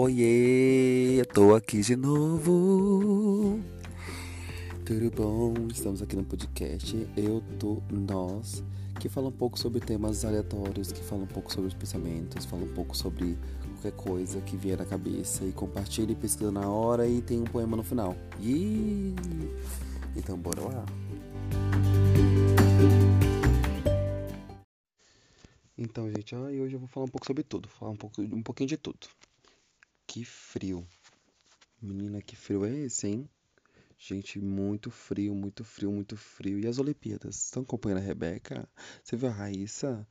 Oiê, eu tô aqui de novo. Tudo bom? Estamos aqui no podcast Eu, Tu, Nós, que fala um pouco sobre temas aleatórios, que fala um pouco sobre os pensamentos, fala um pouco sobre qualquer coisa que vier na cabeça e compartilha e pesquisa na hora e tem um poema no final. Ih! Então bora lá. Então, gente, hoje eu vou falar um pouco sobre tudo, falar um pouco um pouquinho de tudo. Que frio. Menina, que frio é esse, hein? Gente, muito frio, muito frio, muito frio. E as Olimpíadas? Estão acompanhando a Rebeca? Você viu a Raíssa?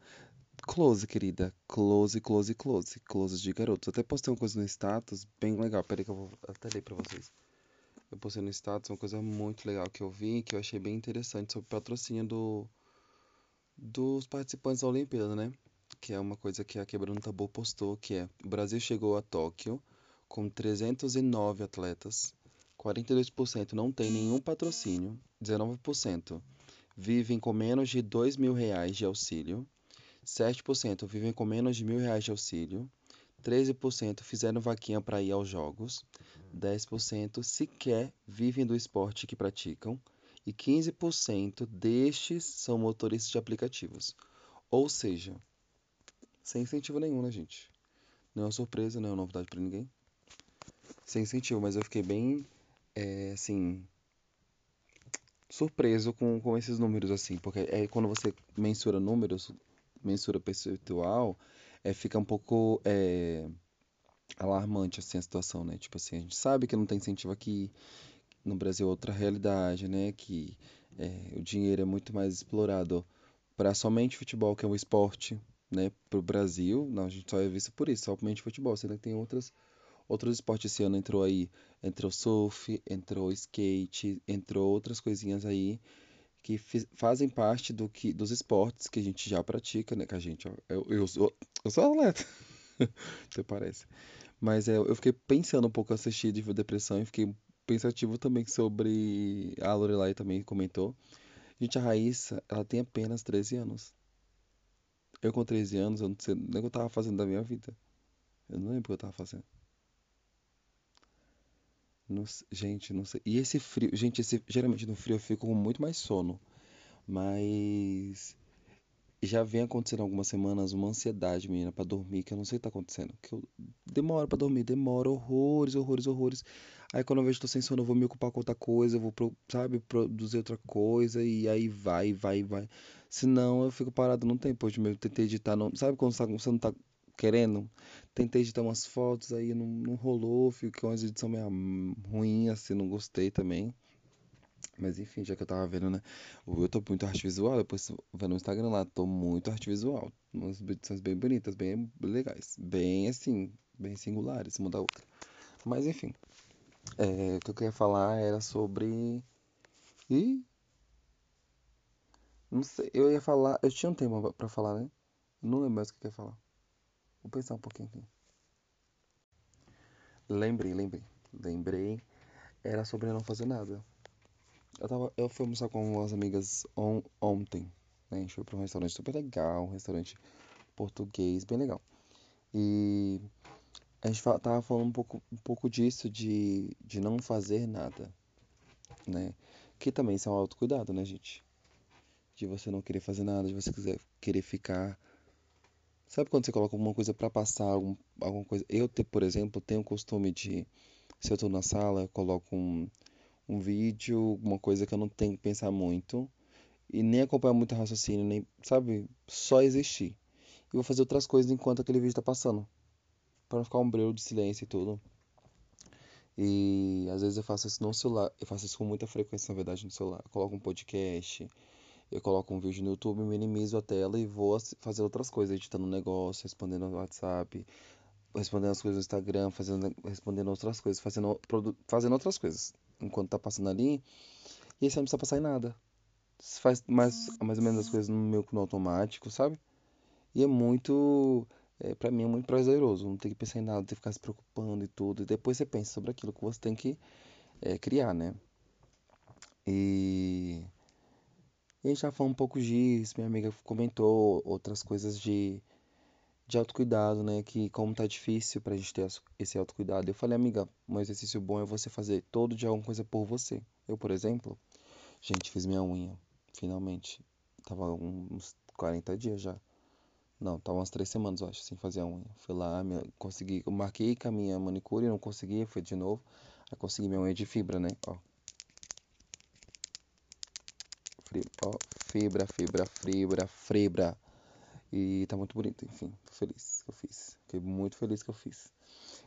Close, querida. Close, close, close. Close de garotos. Até postei uma coisa no status bem legal. Peraí que eu vou até ler pra vocês. Eu postei no status uma coisa muito legal que eu vi, que eu achei bem interessante sobre o patrocínio do, dos participantes da Olimpíada, né? Que é uma coisa que a Quebrando Tabu postou, que é o Brasil chegou a Tóquio com 309 atletas, 42% não tem nenhum patrocínio, 19% vivem com menos de 2 mil reais de auxílio, 7% vivem com menos de mil reais de auxílio, 13% fizeram vaquinha para ir aos jogos, 10% sequer vivem do esporte que praticam e 15% destes são motoristas de aplicativos. Ou seja, sem incentivo nenhum, né, gente? Não é uma surpresa, não é uma novidade para ninguém. Sem incentivo, mas eu fiquei bem, é, assim, surpreso com, com esses números, assim, porque é quando você mensura números, mensura percentual, é, fica um pouco é, alarmante, assim, a situação, né? Tipo assim, a gente sabe que não tem incentivo aqui, no Brasil é outra realidade, né? Que é, o dinheiro é muito mais explorado para somente futebol, que é um esporte, né, para o Brasil, não, a gente só é visto por isso, somente futebol, sendo que tem outras, outros esportes esse ano. Entrou aí, entrou surf, entrou skate, entrou outras coisinhas aí que fazem parte do que dos esportes que a gente já pratica, né, que a gente, ó, eu, eu, sou, eu sou atleta, você parece, mas é, eu fiquei pensando um pouco assistir de depressão e fiquei pensativo também sobre a Lorelai também comentou, gente, a Raíssa, ela tem apenas 13 anos, eu com 13 anos, eu não sei nem o que eu tava fazendo da minha vida. Eu não lembro o que eu tava fazendo. Não gente, não sei. E esse frio, gente, esse, geralmente no frio eu fico com muito mais sono. Mas já vem acontecendo algumas semanas uma ansiedade, menina, para dormir, que eu não sei o que tá acontecendo. Que eu demoro para dormir, demora horrores, horrores, horrores. Aí quando eu vejo que tô sem sono, eu vou me ocupar com outra coisa, eu vou, sabe, produzir outra coisa, e aí vai, vai, vai. Senão eu fico parado no tempo. Hoje mesmo tentei editar, não, sabe quando você não tá querendo? Tentei editar umas fotos, aí não, não rolou, ficou uma edição meio ruim, assim, não gostei também. Mas enfim, já que eu tava vendo, né? Eu tô muito arte visual, depois vendo no Instagram lá, tô muito arte visual. Umas edições bem bonitas, bem legais. Bem assim, bem singulares, uma da outra. Mas enfim. É, o que eu queria falar era sobre. Ih! Não sei, eu ia falar. Eu tinha um tema pra falar, né? Não lembro mais o que eu ia falar. Vou pensar um pouquinho aqui. Lembrei, lembrei. Lembrei. Era sobre não fazer nada. Eu, tava, eu fui almoçar com umas amigas on, ontem. Né? A gente foi pra um restaurante super legal, um restaurante português, bem legal. E a gente tava falando um pouco, um pouco disso, de, de não fazer nada. Né? Que também isso é um autocuidado, né, gente? De você não querer fazer nada, de você quiser, querer ficar. Sabe quando você coloca alguma coisa para passar, algum, alguma coisa? Eu, por exemplo, tenho o costume de, se eu tô na sala, eu coloco um um vídeo, uma coisa que eu não tenho que pensar muito e nem acompanhar muito raciocínio, nem, sabe? Só existir. E vou fazer outras coisas enquanto aquele vídeo tá passando. Para não ficar um breu de silêncio e tudo. E às vezes eu faço isso no celular. Eu faço isso com muita frequência, na verdade, no celular. Eu coloco um podcast, eu coloco um vídeo no YouTube, minimizo a tela e vou fazer outras coisas, editando um negócio, respondendo no WhatsApp, respondendo as coisas no Instagram, fazendo, respondendo outras coisas, fazendo, fazendo outras coisas enquanto tá passando ali. E aí você não precisa passar em nada. Você faz mais, mais ou menos as coisas no meu no automático, sabe? E é muito. É, pra mim é muito prazeroso. Não ter que pensar em nada, ter que ficar se preocupando e tudo. E depois você pensa sobre aquilo que você tem que é, criar, né? E. E a gente já falou um pouco disso. Minha amiga comentou outras coisas de. de autocuidado, né? Que como tá difícil pra gente ter esse autocuidado. Eu falei, amiga, um exercício bom é você fazer todo dia alguma coisa por você. Eu, por exemplo, gente, fiz minha unha, finalmente. Tava uns 40 dias já. Não, tava umas três semanas, eu acho, sem fazer a unha. Fui lá, minha, consegui, eu marquei com a minha manicure, não consegui, fui de novo. Aí consegui minha unha de fibra, né? Ó. Ó, fibra, fibra, fibra, fibra. E tá muito bonito, enfim, tô feliz que eu fiz. Fiquei muito feliz que eu fiz.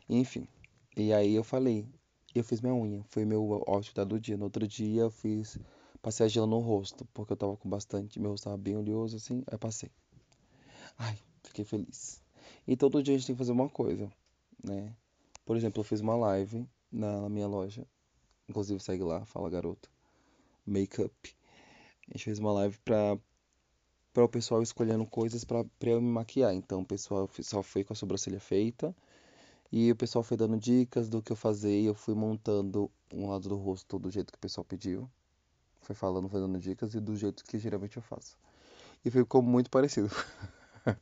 Enfim, e aí eu falei, eu fiz minha unha, foi meu outfit do dia. No outro dia eu fiz, passei a gel no rosto, porque eu tava com bastante, meu rosto tava bem oleoso assim, aí passei. Ai, fiquei feliz. E todo dia a gente tem que fazer uma coisa, né? Por exemplo, eu fiz uma live na, na minha loja, inclusive segue lá, fala garoto, Makeup. A gente fez uma live pra para o pessoal escolhendo coisas para eu me maquiar. Então o pessoal só foi com a sobrancelha feita e o pessoal foi dando dicas do que eu fazer e eu fui montando um lado do rosto do jeito que o pessoal pediu. Foi falando, foi dando dicas e do jeito que geralmente eu faço. E ficou muito parecido.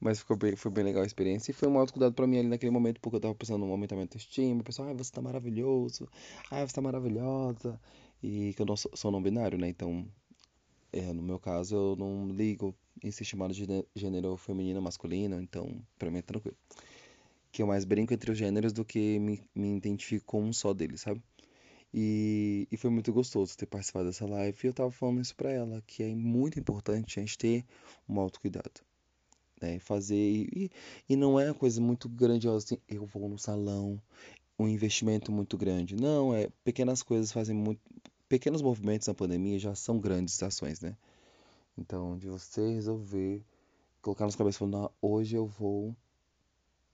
Mas ficou bem, foi bem legal a experiência. E foi um autocuidado pra mim ali naquele momento, porque eu tava pensando no aumentamento de estima. O pessoal, ah, você tá maravilhoso. Ah, você tá maravilhosa. E que eu não sou, sou não binário, né? Então é, no meu caso, eu não ligo em ser chamado de gênero feminino ou masculino, então pra mim é tranquilo. Que eu mais brinco entre os gêneros do que me, me identifico com um só deles, sabe? E, e foi muito gostoso ter participado dessa live. E eu tava falando isso pra ela, que é muito importante a gente ter um autocuidado. Né? Fazer. E, e não é coisa muito grandiosa assim, eu vou no salão, um investimento muito grande. Não, é pequenas coisas fazem muito, pequenos movimentos na pandemia já são grandes ações, né? Então, de você resolver colocar na sua cabeça, falando, hoje eu vou,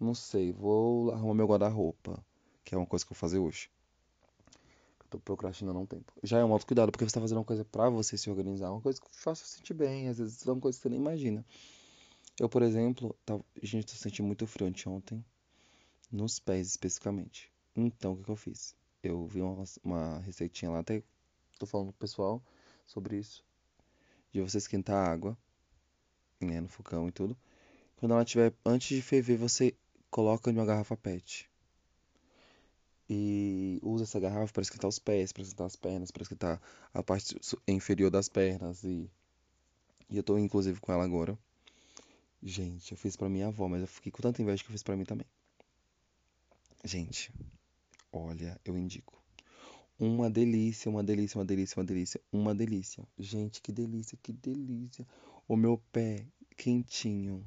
não sei, vou arrumar meu guarda-roupa, que é uma coisa que eu vou fazer hoje. Eu tô procrastinando há um tempo. Já é um autocuidado, porque você tá fazendo uma coisa para você se organizar, uma coisa que faça você sentir bem, às vezes é uma coisa que você nem imagina. Eu, por exemplo, tava, gente, tô sentindo muito frio anteontem, nos pés especificamente. Então, o que, que eu fiz? Eu vi uma, uma receitinha lá, até tô falando pro pessoal sobre isso. De você esquentar a água, né, no fogão e tudo. Quando ela tiver, antes de ferver, você coloca em uma garrafa PET. E usa essa garrafa para esquentar os pés, para esquentar as pernas, para esquentar a parte inferior das pernas. E, e eu tô inclusive com ela agora. Gente, eu fiz pra minha avó, mas eu fiquei com tanta inveja que eu fiz pra mim também. Gente, olha, eu indico. Uma delícia, uma delícia, uma delícia, uma delícia, uma delícia. Gente, que delícia, que delícia. O meu pé quentinho,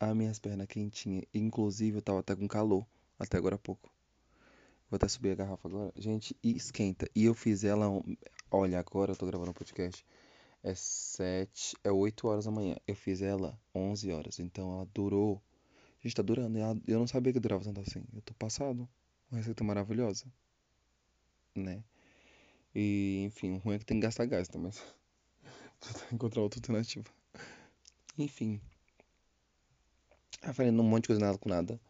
as minhas pernas quentinhas. Inclusive, eu tava até com calor, até agora há pouco. Vou até subir a garrafa agora. Gente, esquenta. E eu fiz ela. Olha, agora eu tô gravando um podcast. É sete, é 8 horas da manhã. Eu fiz ela 11 horas. Então ela durou. Gente, tá durando. Eu não sabia que durava tanto assim. Eu tô passado. Uma receita maravilhosa né? E, enfim, o ruim é que tem que gastar gás, tá? Mas precisa encontrar outra alternativa. Enfim. Falando um monte de coisa nada com nada.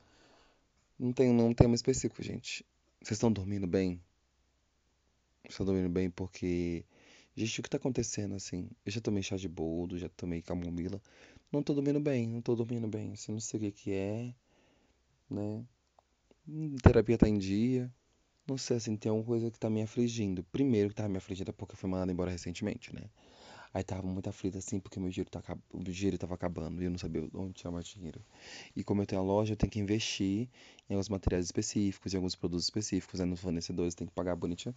Não tem um tema específico, gente. Vocês estão dormindo bem? Vocês estão dormindo bem porque. Gente, o que tá acontecendo assim? Eu já tomei chá de boldo, já tomei camomila. Não tô dormindo bem, não tô dormindo bem. Assim, não sei o que que é, né? Terapia tá em dia. Não sei, assim, tem alguma coisa que tá me afligindo. Primeiro que tava me afligindo é porque foi mandado embora recentemente, né? Aí tava muito aflita assim, porque meu dinheiro, tá, o dinheiro tava acabando e eu não sabia onde tirar mais dinheiro. E como eu tenho a loja, eu tenho que investir em alguns materiais específicos, em alguns produtos específicos, né? Nos fornecedores, tem que pagar bonitinho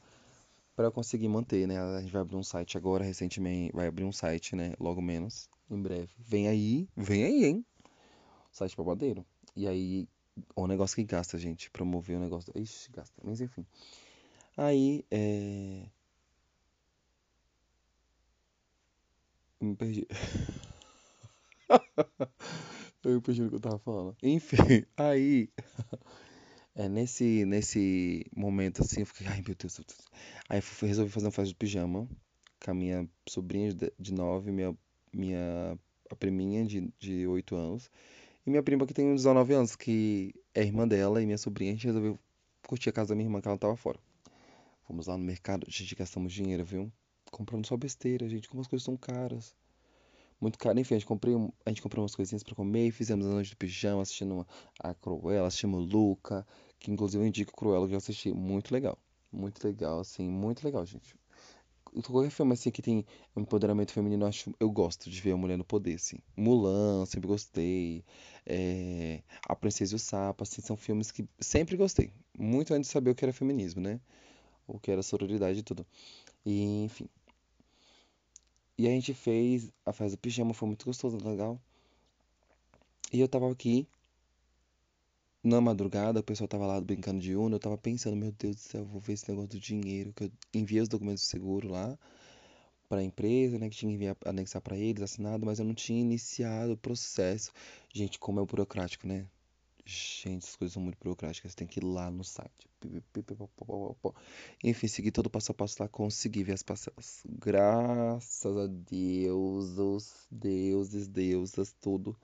para eu conseguir manter, né? A gente vai abrir um site agora, recentemente, vai abrir um site, né? Logo menos, em breve. Vem aí, vem aí, hein? Site babadeiro. E aí, o negócio que gasta, gente. Promover o negócio. Ixi, gasta. Mas enfim. Aí, é. Me perdi. eu me perdi no que eu tava falando. Enfim, aí. É, nesse, nesse momento assim, eu fiquei, ai meu Deus. Aí eu resolvi fazer um festa de pijama com a minha sobrinha de 9, minha, minha a priminha de, de 8 anos. E minha prima que tem 19 anos, que é irmã dela e minha sobrinha, a gente resolveu curtir a casa da minha irmã, que ela tava fora. Fomos lá no mercado, a gente gastamos dinheiro, viu? Comprando só besteira, gente, como as coisas são caras. muito caro. Enfim, a gente, comprei, a gente comprou umas coisinhas pra comer e fizemos a noite do pijama, assistindo a Cruella, assistimos Luca, que inclusive eu indico Cruella, que eu assisti. Muito legal. Muito legal, assim, muito legal, gente. Qualquer filme assim que tem empoderamento feminino, eu acho, eu gosto de ver a mulher no poder, assim. Mulan, sempre gostei. É, A Princesa e o Sapo, assim, são filmes que sempre gostei. Muito antes de saber o que era feminismo, né? O que era sororidade e tudo. E, enfim. E a gente fez a festa do pijama, foi muito gostoso, legal. E eu tava aqui, na madrugada, o pessoal tava lá brincando de Uno, eu tava pensando, meu Deus do céu, vou ver esse negócio do dinheiro, que eu enviei os documentos de seguro lá pra empresa, né, que tinha que enviar, anexar pra eles, assinado, mas eu não tinha iniciado o processo. Gente, como é o burocrático, né? Gente, essas coisas são muito burocráticas, você tem que ir lá no site. Enfim, segui todo o passo a passo lá, consegui ver as parcelas. Graças a Deus, os deuses, deusas, tudo.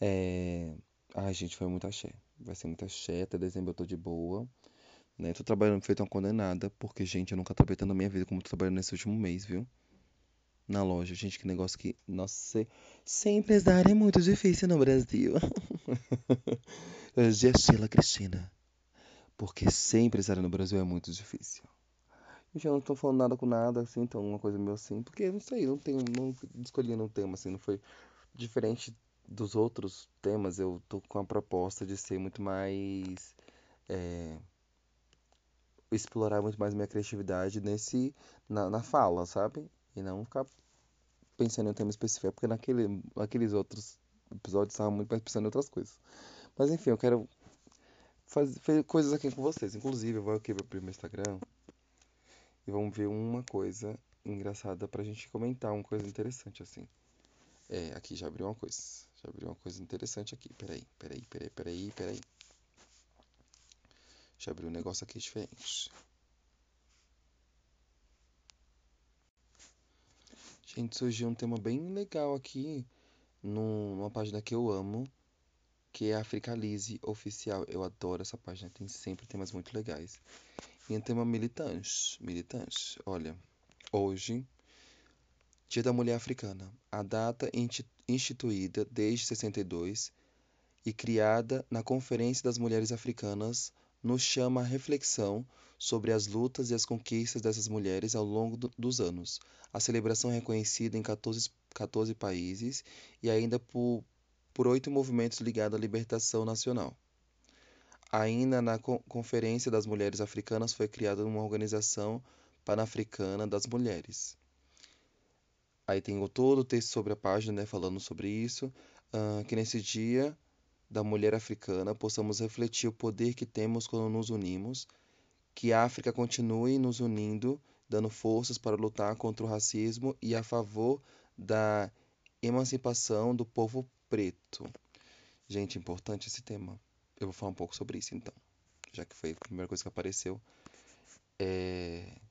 É... Ai, gente, foi muito axé. Vai ser muito axé, até dezembro eu tô de boa, né? Tô trabalhando feito uma condenada, porque, gente, eu nunca trabalhei tanto na minha vida como tô trabalhando nesse último mês, viu? Na loja, gente, que negócio que, nossa, ser, empresário é muito difícil no Brasil. Sheila Cristina, porque ser empresário no Brasil é muito difícil. Gente, eu não tô falando nada com nada, assim, então uma coisa meio assim, porque, não sei, não tenho, não escolhi um tema, assim, não foi diferente dos outros temas, eu tô com a proposta de ser muito mais, é, explorar muito mais minha criatividade nesse, na, na fala, sabe? E não ficar pensando em um tema específico, porque naquele, naqueles outros episódios estava muito mais pensando em outras coisas. Mas enfim, eu quero fazer coisas aqui com vocês. Inclusive, eu vou aqui abrir meu Instagram e vamos ver uma coisa engraçada pra gente comentar, uma coisa interessante assim. É, aqui já abriu uma coisa. Já abriu uma coisa interessante aqui. Peraí, peraí, peraí, peraí, peraí. Já abriu um negócio aqui diferente. Gente, surgiu um tema bem legal aqui num- numa página que eu amo, que é a Africalize Oficial. Eu adoro essa página, tem sempre temas muito legais. E um tema militante, militante. Olha, hoje, Dia da Mulher Africana. A data instituída desde 62 e criada na Conferência das Mulheres Africanas nos chama à reflexão sobre as lutas e as conquistas dessas mulheres ao longo do- dos anos. A celebração é reconhecida em 14, 14 países e ainda por, por oito movimentos ligados à libertação nacional. Ainda na Con- Conferência das Mulheres Africanas foi criada uma organização pan-africana das mulheres. Aí tem todo o texto sobre a página, né, falando sobre isso, ah, que nesse dia da mulher africana possamos refletir o poder que temos quando nos unimos, que a África continue nos unindo, dando forças para lutar contra o racismo e a favor da emancipação do povo preto. Gente, importante esse tema. Eu vou falar um pouco sobre isso então, já que foi a primeira coisa que apareceu. É...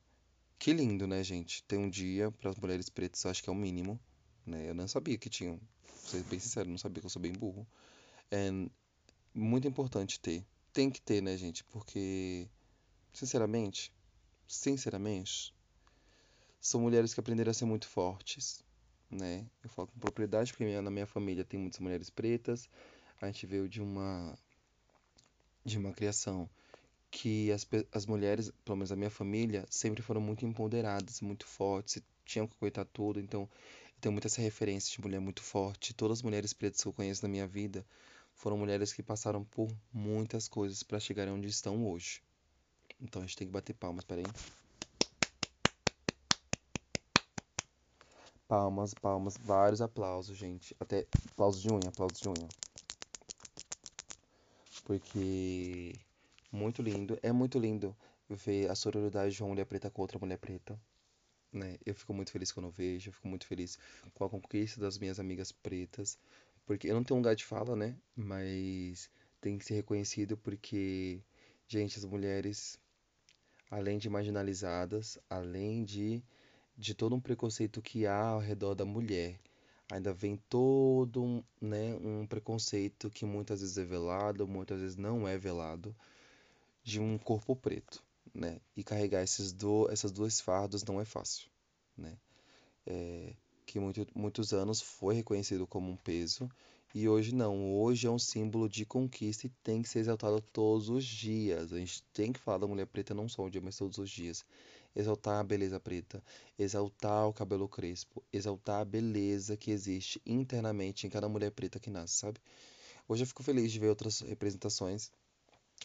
Que lindo, né, gente? Ter um dia para as mulheres pretas, acho que é o mínimo, né? Eu não sabia que tinham. Vou ser bem sincero, não sabia que eu sou bem burro. É muito importante ter. Tem que ter, né, gente? Porque, sinceramente, sinceramente, são mulheres que aprenderam a ser muito fortes, né? Eu falo com propriedade porque na minha família tem muitas mulheres pretas. A gente veio de uma de uma criação que as, as mulheres, pelo menos a minha família, sempre foram muito empoderadas, muito fortes, tinham que aguentar tudo. Então, eu tenho muita essa referência de mulher muito forte. Todas as mulheres pretas que eu conheço na minha vida foram mulheres que passaram por muitas coisas para chegarem onde estão hoje. Então, a gente tem que bater palmas, peraí. Palmas, palmas, vários aplausos, gente. Até aplausos de unha, aplausos de unha. Porque muito lindo, é muito lindo ver a sororidade de uma mulher preta com outra mulher preta. né? Eu fico muito feliz quando eu vejo, eu fico muito feliz com a conquista das minhas amigas pretas, porque eu não tenho lugar de fala, né? Mas tem que ser reconhecido porque, gente, as mulheres, além de marginalizadas, além de, de todo um preconceito que há ao redor da mulher, ainda vem todo um, né, um preconceito que muitas vezes é velado, muitas vezes não é velado, de um corpo preto, né? E carregar esses do, essas duas fardos não é fácil, né? que muito, muitos anos foi reconhecido como um peso e hoje não. Hoje é um símbolo de conquista e tem que ser exaltado todos os dias. A gente tem que falar da mulher preta não só um dia, mas todos os dias. Exaltar a beleza preta, exaltar o cabelo crespo, exaltar a beleza que existe internamente em cada mulher preta que nasce, sabe? Hoje eu fico feliz de ver outras representações,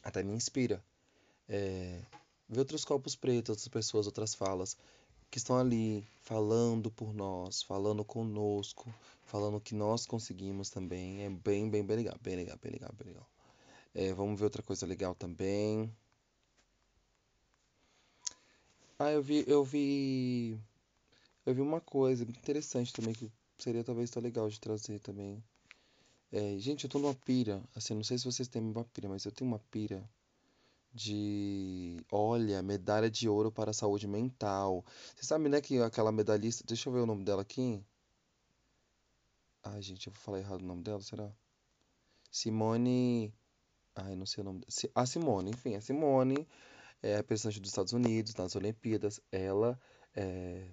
até me inspira. É, ver outros corpos pretos, outras pessoas, outras falas que estão ali falando por nós, falando conosco, falando que nós conseguimos também. É bem, bem, bem legal, bem legal, bem legal, bem legal. É, vamos ver outra coisa legal também. Ah, eu vi, eu vi, eu vi uma coisa interessante também que seria talvez tão legal de trazer também. É, gente, eu tô numa pira, assim, não sei se vocês têm uma pira, mas eu tenho uma pira de, olha, medalha de ouro para a saúde mental. Você sabe, né, que aquela medalhista, deixa eu ver o nome dela aqui. Ai, gente, eu vou falar errado o nome dela, será? Simone. Ai, não sei o nome. dela. A Simone, enfim, a Simone é a representante dos Estados Unidos nas Olimpíadas. Ela é,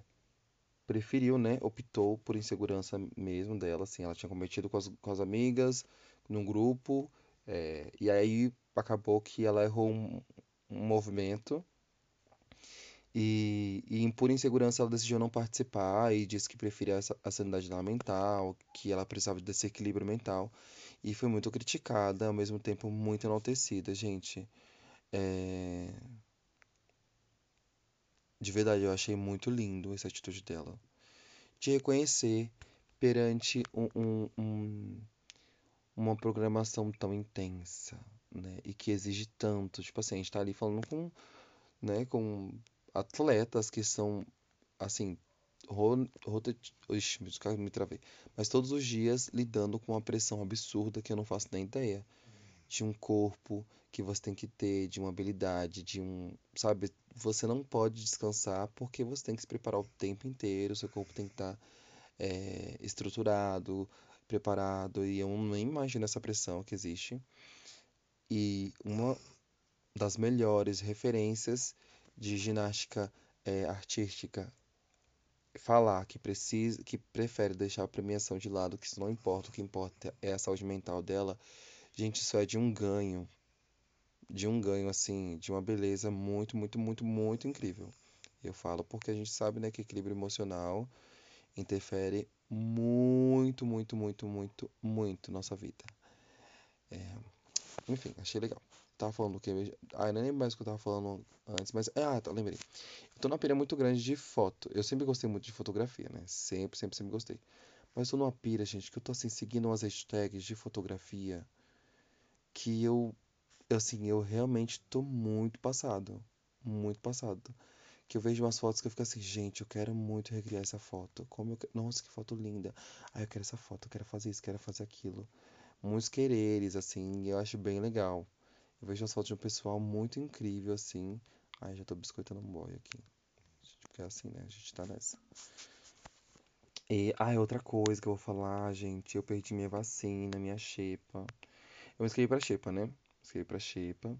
preferiu, né? Optou por insegurança mesmo dela, assim. Ela tinha cometido com as, com as amigas, num grupo. é, e aí acabou que ela errou um, um movimento. E, e por insegurança ela decidiu não participar e disse que preferia a sanidade mental, que ela precisava desse equilíbrio mental. E foi muito criticada, ao mesmo tempo muito enaltecida, gente. É, De verdade, eu achei muito lindo essa atitude dela. De reconhecer perante um, um- um- uma programação tão intensa, né? E que exige tanto. Tipo assim, a gente tá ali falando com, né, com atletas que são, assim, ro- me quase me travei. Mas todos os dias lidando com uma pressão absurda que eu não faço nem ideia. De um corpo que você tem que ter, de uma habilidade, de um, sabe? Você não pode descansar porque você tem que se preparar o tempo inteiro, seu corpo tem que estar é, estruturado, preparado, e eu nem imagino essa pressão que existe. E uma das melhores referências de ginástica é, artística falar que precisa, que prefere deixar a premiação de lado, que isso não importa, o que importa é a saúde mental dela, gente, isso é de um ganho, de um ganho assim, de uma beleza muito, muito, muito, muito incrível. Eu falo porque a gente sabe, né, que equilíbrio emocional interfere muito, muito, muito, muito, muito nossa vida. Enfim, achei legal. Tava falando o quê? Ah, nem lembro mais o que eu tava falando antes, mas. Ah, tá, lembrei. Eu tô numa pira muito grande de foto. Eu sempre gostei muito de fotografia, né? Sempre, sempre, sempre gostei. Mas tô numa pira, gente, que eu tô assim, seguindo umas hashtags de fotografia que eu, assim, eu realmente tô muito passado. Muito passado. Que eu vejo umas fotos que eu fico assim, gente, eu quero muito recriar essa foto. Como eu... Nossa, que foto linda. Ah, eu quero essa foto, eu quero fazer isso, quero fazer aquilo. Muitos quereres, assim, eu acho bem legal. Eu vejo as fotos de um pessoal muito incrível, assim. Ai, já tô biscoitando um boy aqui. Porque é assim, né? A gente tá nessa. E, ai, outra coisa que eu vou falar, gente. Eu perdi minha vacina, minha xepa. Eu me inscrevi pra xepa, né? Inscrevi pra xepa.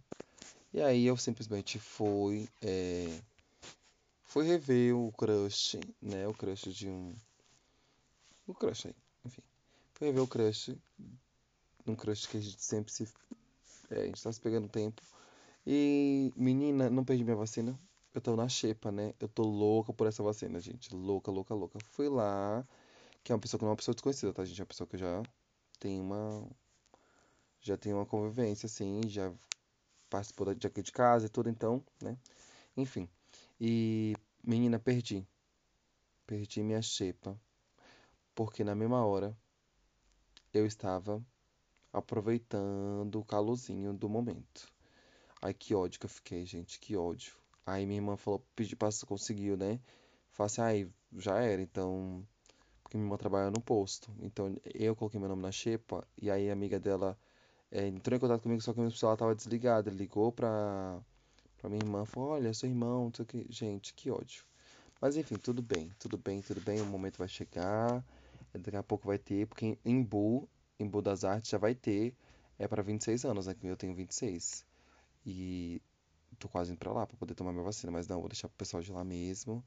E aí eu simplesmente fui, é, fui rever o crush, né? O crush de um. O crush aí, enfim. Fui rever o crush. Um crush que a gente sempre se. É, a gente tá se pegando tempo. E, menina, não perdi minha vacina. Eu tô na xepa, né? Eu tô louca por essa vacina, gente. Louca, louca, louca. Fui lá, que é uma pessoa que não é uma pessoa desconhecida, tá, gente? É uma pessoa que já tem uma, já tem uma convivência, assim, já participou de aqui de casa e tudo, então, né? Enfim. E, menina, perdi. Perdi minha xepa. Porque na mesma hora eu estava aproveitando o calorzinho do momento. Ai, que ódio que eu fiquei, gente, que ódio. Aí minha irmã falou, pediu pra conseguiu, né? Falei assim, aí, já era, então. Porque minha irmã trabalha no posto. Então eu coloquei meu nome na xepa, e aí a amiga dela é, entrou em contato comigo, só que o meu celular tava desligado. Ele ligou pra, pra minha irmã, falou, olha, seu irmão, não sei o que. Gente, que ódio. Mas enfim, tudo bem, tudo bem, tudo bem, o momento vai chegar. Daqui a pouco vai ter, porque em Embu, Embu das Artes já vai ter, é para 26 anos, né? Que eu tenho 26. E tô quase indo pra lá pra poder tomar minha vacina, mas não, vou deixar pro pessoal de lá mesmo.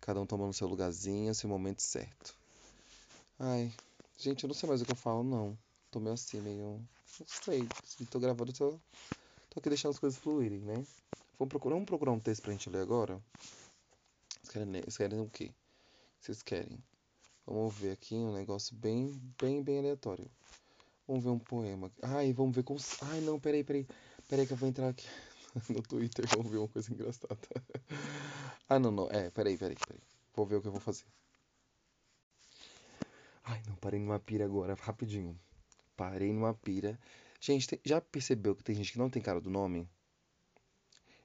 Cada um tomando seu lugarzinho, seu momento certo. Ai, gente, eu não sei mais o que eu falo, não. Tô meio assim, meio. Não sei. Se tô gravando, tô, tô aqui deixando as coisas fluírem, né? Vamos procurar, vamos procurar um texto pra gente ler agora? Vocês querem? Vocês querem o quê? Vocês querem? Vamos ver aqui um negócio bem, bem, bem aleatório. Vamos ver um poema. Ai, vamos ver com. Ai, não, peraí, peraí. Peraí que eu vou entrar aqui no Twitter. Vamos ver uma coisa engraçada. Ah, não, não. É, peraí, peraí, peraí. Vou ver o que eu vou fazer. Ai, não, parei numa pira agora, rapidinho. Parei numa pira. Gente, já percebeu que tem gente que não tem cara do nome?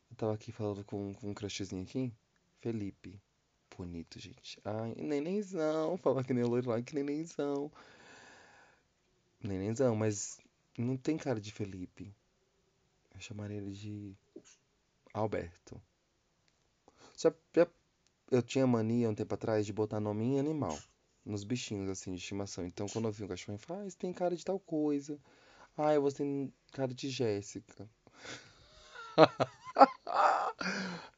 Eu tava aqui falando com, com um crushzinho aqui. Felipe. Bonito, gente. Ai, nenenzão. Falar que nem o Lorelai, que nenenzão. Nenenzão, mas não tem cara de Felipe. Eu chamaria ele de Alberto. Já, já- eu tinha mania um tempo atrás de botar nome em animal. Nos bichinhos, assim, de estimação. Então, quando eu vi um cachorro, eu falei, ah, esse tem cara de tal coisa. Ah, você tem cara de Jéssica.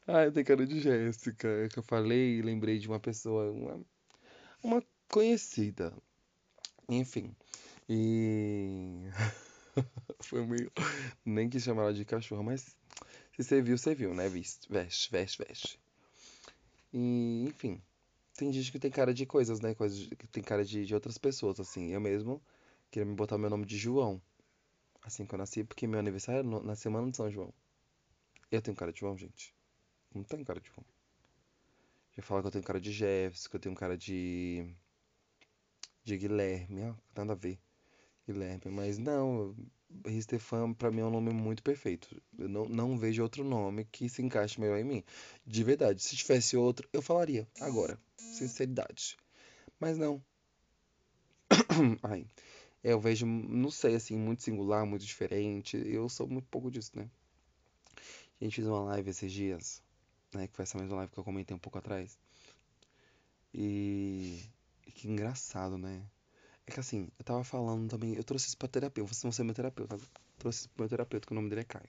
Ah, eu tenho cara de Jéssica. É que eu falei e lembrei de uma pessoa, uma, uma conhecida. Enfim. E foi meio. Nem quis chamar ela de cachorro, mas se você viu, você viu, né? Veste, veste, veste. E, enfim. Tem gente que tem cara de coisas, né? Coisas que tem cara de, de outras pessoas, assim. Eu mesmo queria me botar meu nome de João. Assim que eu nasci, porque meu aniversário é na semana de São João. Eu tenho cara de João, gente. Não tenho cara de João. Já fala que eu tenho cara de Jefferson, que eu tenho cara de. de Guilherme. Ó, nada a ver. Guilherme. Mas não, Stefan pra mim é um nome muito perfeito. Eu não, não vejo outro nome que se encaixe melhor em mim. De verdade. Se tivesse outro, eu falaria. Agora. Sinceridade. Mas não. Ai. Eu vejo, não sei, assim, muito singular, muito diferente. Eu sou muito pouco disso, né? A gente fez uma live esses dias, né? Que foi essa mesma live que eu comentei um pouco atrás. E que engraçado, né? É que assim, eu tava falando também, eu trouxe isso pra terapeuta, vocês vão ser meu terapeuta, tá? trouxe isso pro meu terapeuta, que o nome dele é Caio.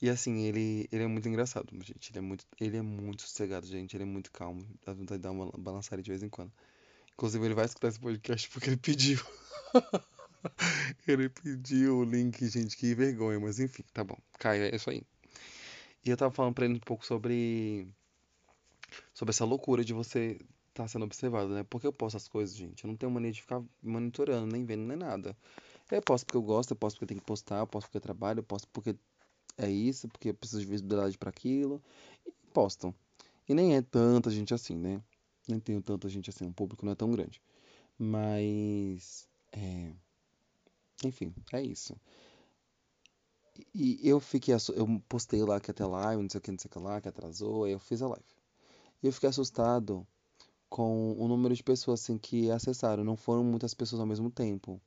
E assim, ele, ele é muito engraçado, gente. Ele é muito, ele é muito sossegado, gente. Ele é muito calmo. Dá vontade de dar uma balançada de vez em quando. Inclusive, ele vai escutar esse podcast porque ele pediu. Ele pediu o link, gente, que vergonha, mas enfim, tá bom. Caio, é isso aí. E eu tava falando pra ele um pouco sobre, sobre essa loucura de você estar sendo observado, né? Porque eu posto as coisas, gente. Eu não tenho mania de ficar monitorando, nem vendo, nem nada. Eu posto porque eu gosto, eu posto porque eu tenho que postar, eu posto porque eu trabalho, eu posto porque é isso, porque eu preciso de visibilidade pra aquilo. E postam. E nem é tanta gente assim, né? Nem tenho tanta gente assim, o público não é tão grande. Mas, é, enfim, é isso. E eu fiquei, assu- eu postei lá que ter live, não sei o que, não sei o que lá, que atrasou, aí eu fiz a live. E eu fiquei assustado com o número de pessoas assim que acessaram. Não foram muitas pessoas ao mesmo tempo,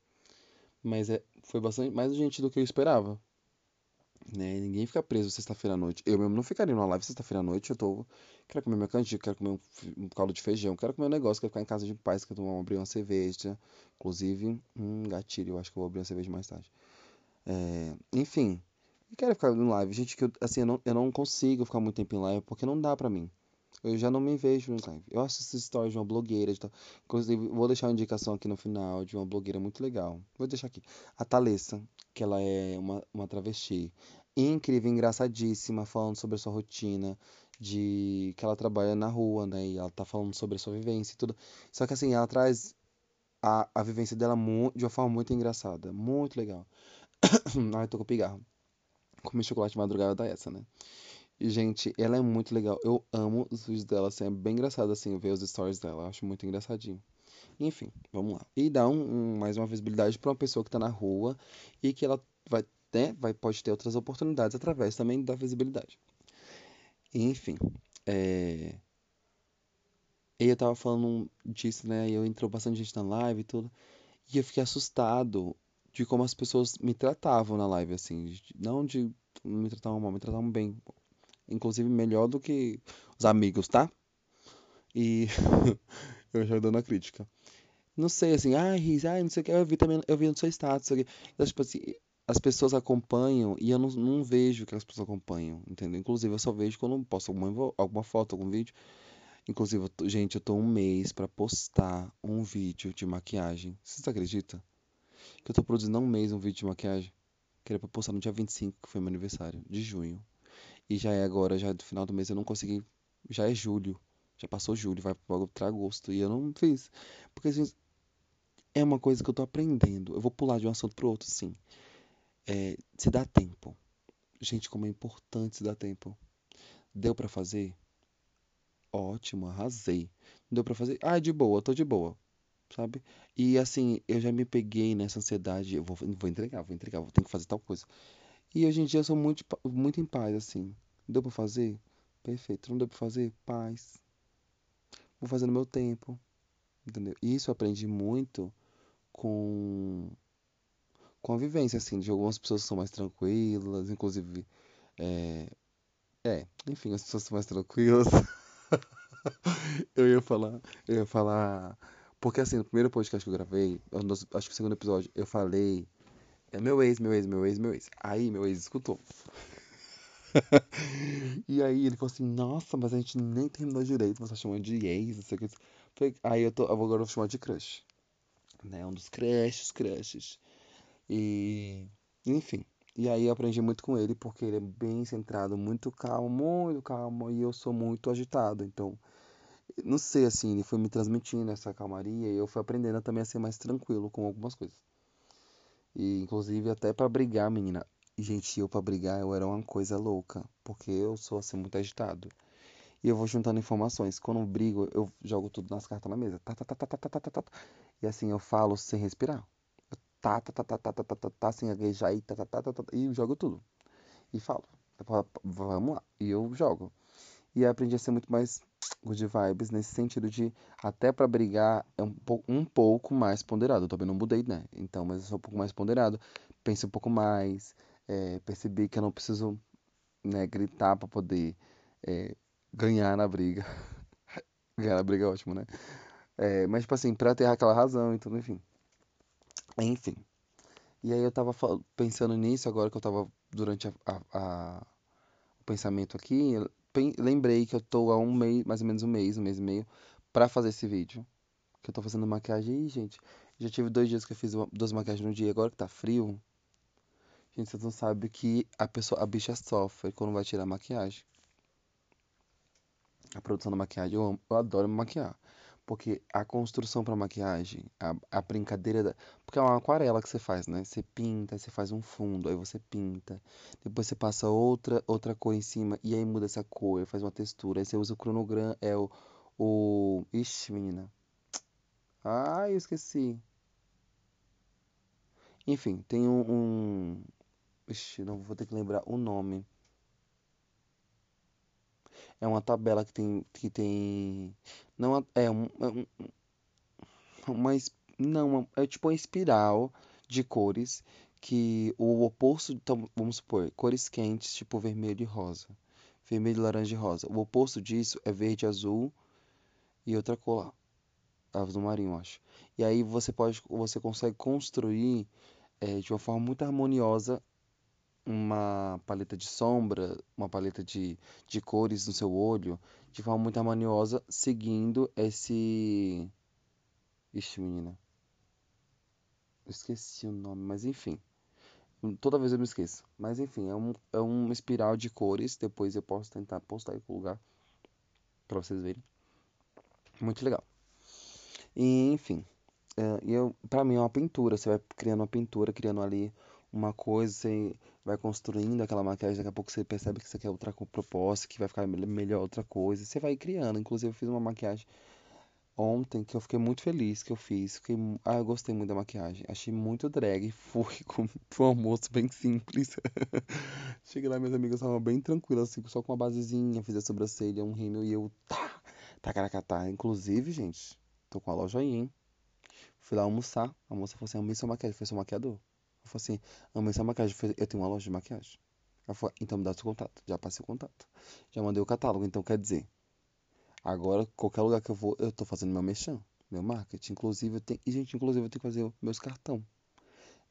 mas é, foi bastante mais gente do que eu esperava, né? Ninguém fica preso sexta-feira à noite. Eu mesmo não ficaria numa live sexta-feira à noite, eu tô, quero comer meu canjica, quero comer um, caldo de feijão, quero comer um negócio, quero ficar em casa de paz, quero tomar, abrir uma cerveja. Inclusive, um gatilho, eu acho que eu vou abrir uma cerveja mais tarde. É, enfim, eu quero ficar em live. Gente, que eu, assim, eu não, eu não consigo ficar muito tempo em live porque não dá pra mim. Eu já não me vejo em live. Eu assisto stories de uma blogueira. De tal. Inclusive, vou deixar uma indicação aqui no final de uma blogueira muito legal. Vou deixar aqui. A Thalessa, que ela é uma, uma travesti. Incrível, engraçadíssima, falando sobre a sua rotina. De que ela trabalha na rua, né? E ela tá falando sobre a sua vivência e tudo. Só que assim, ela traz a, a vivência dela de uma forma muito engraçada. Muito legal. Ai, tô com pigarro. Comer chocolate de madrugada dá essa, né? Gente, ela é muito legal. Eu amo os vídeos dela, assim, é bem engraçado, assim, ver os stories dela. Eu acho muito engraçadinho. Enfim, vamos lá. E dá um, um- mais uma visibilidade pra uma pessoa que tá na rua e que ela vai, né, vai, pode ter outras oportunidades através também da visibilidade. Enfim, é... E eu tava falando disso, né? E eu entrou bastante gente na live e tudo. E eu fiquei assustado de como as pessoas me tratavam na live, assim. Não de me tratavam mal, me tratavam bem. Inclusive melhor do que os amigos, tá? E eu já dando a crítica. Não sei, assim, ai, Riz, ai, não sei o que. Eu vi também, eu vi no seu status. Então, tipo assim, as pessoas acompanham e eu não, não vejo que as pessoas acompanham, entendeu? Inclusive, eu só vejo quando posto alguma, alguma foto, algum vídeo. Inclusive, eu tô- gente, eu tô um mês pra postar um vídeo de maquiagem. Vocês acreditam? Que eu tô produzindo há um mês um vídeo de maquiagem. Que era pra postar no dia 25, que foi meu aniversário, de junho. E já é agora, já é do final do mês, eu não consegui. Já é julho. Já passou julho, vai pra agosto. E eu não fiz. Porque assim, é uma coisa que eu tô aprendendo. Eu vou pular de um assunto pro outro, sim. É, se dá tempo. Gente, como é importante se dar tempo. Deu pra fazer? Ótimo, arrasei. Deu pra fazer? Ah, de boa, tô de boa, sabe? E assim, eu já me peguei nessa ansiedade. Eu vou, vou entregar, vou entregar, vou ter que fazer tal coisa. E hoje em dia eu sou muito, muito em paz, assim. Deu pra fazer? Perfeito. Não deu pra fazer? Paz. Vou fazer no meu tempo, entendeu? E isso eu aprendi muito com, com a vivência, assim, de algumas pessoas que são mais tranquilas, inclusive, é, é, enfim, as pessoas são mais tranquilas. Eu ia falar, eu ia falar, porque assim, no primeiro podcast que eu gravei, dos- acho que o segundo episódio, eu falei, é meu ex, meu ex, meu ex, meu ex. Aí meu ex escutou. E aí ele falou assim, nossa, mas a gente nem terminou direito, você tá chamando de ex, não sei o que. Aí eu tô, agora eu vou chamar de crush, né? Um dos crushes, crushes. E, enfim. E aí eu aprendi muito com ele, porque ele é bem centrado, muito calmo, muito calmo, e eu sou muito agitado. Então, não sei, assim, ele foi me transmitindo essa calmaria e eu fui aprendendo também a ser mais tranquilo com algumas coisas. E, inclusive, até pra brigar, menina. Gente, eu pra brigar eu era uma coisa louca, porque eu sou, assim, muito agitado. E eu vou juntando informações. Quando eu brigo, eu jogo tudo nas cartas na mesa. Tá, tá, tá, tá, tá, tá, tá, tá, tá. E assim, eu falo sem respirar. Tá, tá, tá, tá, tá, tá, tá, tá, tá, sem gaguejar e tá, tá, tá, tá, tá, e jogo tudo. E falo. Eu falo, Vamos lá. E eu jogo. E eu aprendi a ser muito mais good vibes, nesse sentido de, até pra brigar, é um, um pouco mais ponderado. Eu também não mudei, né? Então, mas eu sou um pouco mais ponderado. Penso um pouco mais. é, percebi que eu não preciso, né, gritar pra poder é, ganhar na briga. Ganhar na briga é ótimo, né? É, mas, tipo assim, pra ter aquela razão e tudo, enfim. Enfim. E aí eu tava pensando nisso, agora que eu tava durante a, a- a- o pensamento aqui, lembrei que eu tô há um mês, mais ou menos um mês, um mês e meio, pra fazer esse vídeo. Que eu tô fazendo maquiagem. Ih, gente, já tive dois dias que eu fiz duas maquiagens no dia, agora que tá frio. Gente, vocês não sabem que a pessoa, a bicha sofre quando vai tirar a maquiagem. A produção da maquiagem, eu amo, eu adoro me maquiar. Porque a construção pra maquiagem, a, a brincadeira da. Porque é uma aquarela que você faz, né? Você pinta, você faz um fundo, aí você pinta. Depois você passa outra, outra cor em cima, e aí muda essa cor, faz uma textura. Aí você usa o cronograma, é o. O. Ixi, menina. Ai, eu esqueci. Enfim, tem um, um. Ixi, não vou ter que lembrar o nome. É uma tabela que tem. Que tem. Não, é um, é um- uma. Não, é tipo uma espiral de cores que o oposto. Então, vamos supor, cores quentes, tipo vermelho e rosa. Vermelho, laranja e rosa. O oposto disso é verde, azul e outra cor lá. Azul marinho, acho. E aí você pode, você consegue construir eh, de uma forma muito harmoniosa uma paleta de sombra, uma paleta de, de cores no seu olho, de forma muito harmoniosa, seguindo esse. Ixi, menina, eu esqueci o nome, mas enfim. Toda vez eu me esqueço. Mas enfim, é um, é uma espiral de cores. Depois eu posso tentar postar em algum lugar pra vocês verem. Muito legal. E enfim, é, eu, pra mim é uma pintura. Você vai criando uma pintura, criando ali uma coisa, você vai construindo aquela maquiagem. Daqui a pouco você percebe que você quer outra proposta, que vai ficar mel- melhor outra coisa. Você vai criando. Inclusive, eu fiz uma maquiagem ontem que eu fiquei muito feliz que eu fiz. Fiquei, ah, eu gostei muito da maquiagem. Achei muito drag. Fui com um almoço bem simples. Cheguei lá, minhas amigas estavam bem tranquilas, assim, só com uma basezinha. Fiz a sobrancelha, um rímel e eu, tá, tacaracatá. Inclusive, gente, tô com a loja aí, hein? Fui lá almoçar. A moça falou assim: amei sua maquiagem. Foi seu maquiador? Eu falei assim: amei sua maquiagem. Eu tenho uma loja de maquiagem. Ela falou: então me dá seu contato. Já passei o contato. Já mandei o catálogo. Então quer dizer, agora qualquer lugar que eu vou, eu tô fazendo meu merchan, meu marketing. Inclusive, eu tenho. E, gente, inclusive, eu tenho que fazer meus cartão.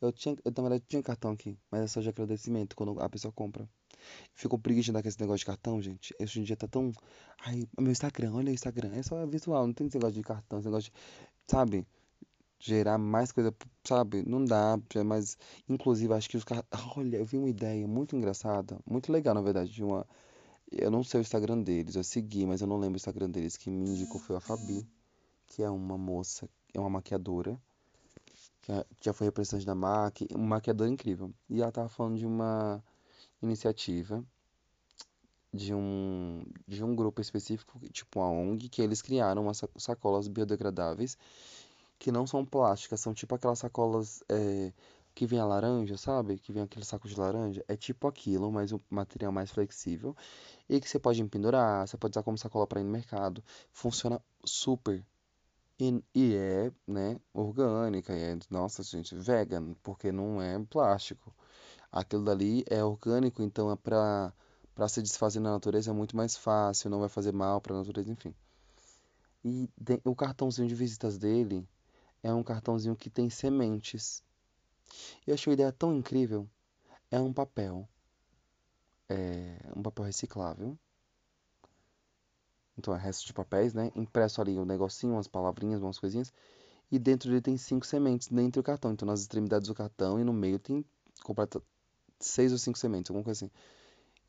Eu tinha, eu, na verdade, tinha cartão aqui, mas é só de agradecimento quando a pessoa compra. Ficou preguiça de com esse negócio de cartão, gente. Hoje em dia tá tão. Ai, meu Instagram, olha o Instagram. É só visual, não tem esse negócio de cartão, esse negócio de. Sabe? Gerar mais coisa, sabe? Não dá, mas. Inclusive, acho que os caras. Olha, eu vi uma ideia muito engraçada, muito legal, na verdade, de uma. Eu não sei o Instagram deles, eu segui, mas eu não lembro o Instagram deles. Quem me indicou foi a Fabi, que é uma moça, é uma maquiadora que já foi representante da MAC, uma maquiadora incrível. E ela estava falando de uma iniciativa de um, de um grupo específico, tipo a ONG, que eles criaram umas sacolas biodegradáveis que não são plásticas, são tipo aquelas sacolas é, que vem a laranja, sabe? Que vem aquele saco de laranja. É tipo aquilo, mas o material mais flexível e que você pode empendurar, você pode usar como sacola para ir no mercado. Funciona super e, e é, né, orgânica, é, nossa gente, vegan, porque não é plástico. Aquilo dali é orgânico, então é para para se desfazer na natureza é muito mais fácil, não vai fazer mal para a natureza, enfim. E de, o cartãozinho de visitas dele é um cartãozinho que tem sementes. Eu achei a ideia tão incrível. É um papel, é um papel reciclável então é resto de papéis, né? Impresso ali um negocinho, umas palavrinhas, umas coisinhas. E dentro dele tem cinco sementes dentro do cartão. Então nas extremidades do cartão e no meio tem completa seis ou cinco sementes, alguma coisa assim.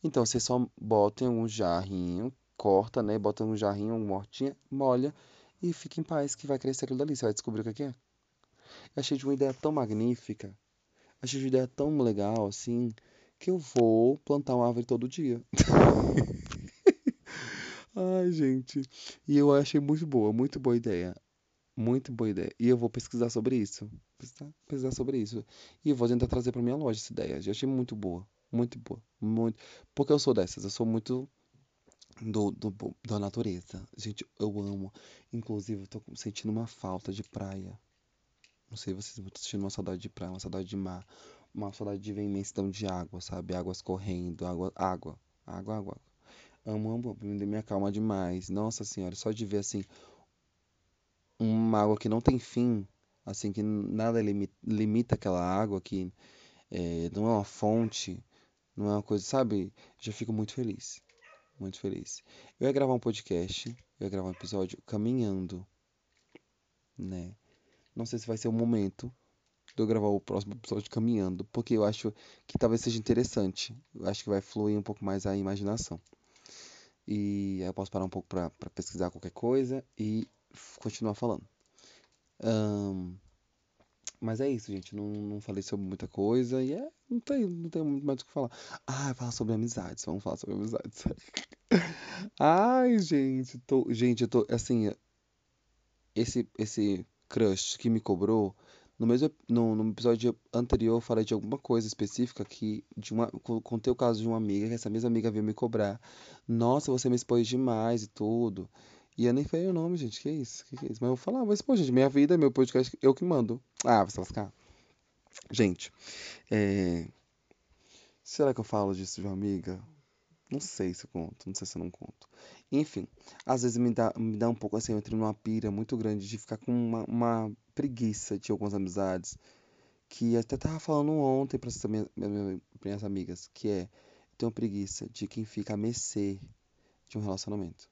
Então você só bota em um jarrinho, corta, né? Bota em um jarrinho, uma hortinha, molha e fica em paz que vai crescer aquilo dali. Você vai descobrir o que é. Eu achei de uma ideia tão magnífica. Achei de uma ideia tão legal assim que eu vou plantar uma árvore todo dia. Ai, gente. E eu achei muito boa, muito boa ideia. Muito boa ideia. E eu vou pesquisar sobre isso. Pesquisar, pesquisar sobre isso. E eu vou tentar trazer para minha loja essa ideia. Eu achei muito boa. Muito boa. Muito. Porque eu sou dessas. Eu sou muito do, do, da natureza. Gente, eu amo. Inclusive, eu tô sentindo uma falta de praia. Não sei vocês, eu tô sentindo uma saudade de praia, uma saudade de mar. Uma saudade de ver imensidão de água, sabe? Águas correndo, água, água, água, água. Amo, amo, me acalma demais. Nossa senhora, só de ver assim uma água que não tem fim, assim que nada limita aquela água que é, não é uma fonte, não é uma coisa, sabe? Já fico muito feliz, muito feliz. Eu ia gravar um podcast, eu ia gravar um episódio caminhando, né? Não sei se vai ser o momento de eu gravar o próximo episódio caminhando, porque eu acho que talvez seja interessante. Eu acho que vai fluir um pouco mais a imaginação. E aí eu posso parar um pouco para pesquisar qualquer coisa e continuar falando. Um, mas é isso, gente. Não, não falei sobre muita coisa e é, não tem, não tem muito mais o que falar. Ah, falar sobre amizades. Vamos falar sobre amizades. Ai, gente, tô, gente, eu tô assim, esse esse crush que me cobrou no mesmo no, no episódio anterior eu falei de alguma coisa específica que de uma contei o caso de uma amiga que essa mesma amiga veio me cobrar. Nossa, você me expôs demais e tudo. E eu nem falei o nome, gente. Que isso? Que, que é isso? Mas eu vou falar, vou expor, gente. Minha vida, meu podcast, eu que mando. Ah, vai se lascar. Gente, é... será que eu falo disso de uma amiga? Não sei se eu conto, não sei se eu não conto. Enfim, às vezes me dá, me dá um pouco assim, eu entro numa pira muito grande de ficar com uma, uma preguiça de algumas amizades. Que até tava falando ontem para essas minhas, minhas amigas, que é, eu tenho preguiça de quem fica a mercê de um relacionamento.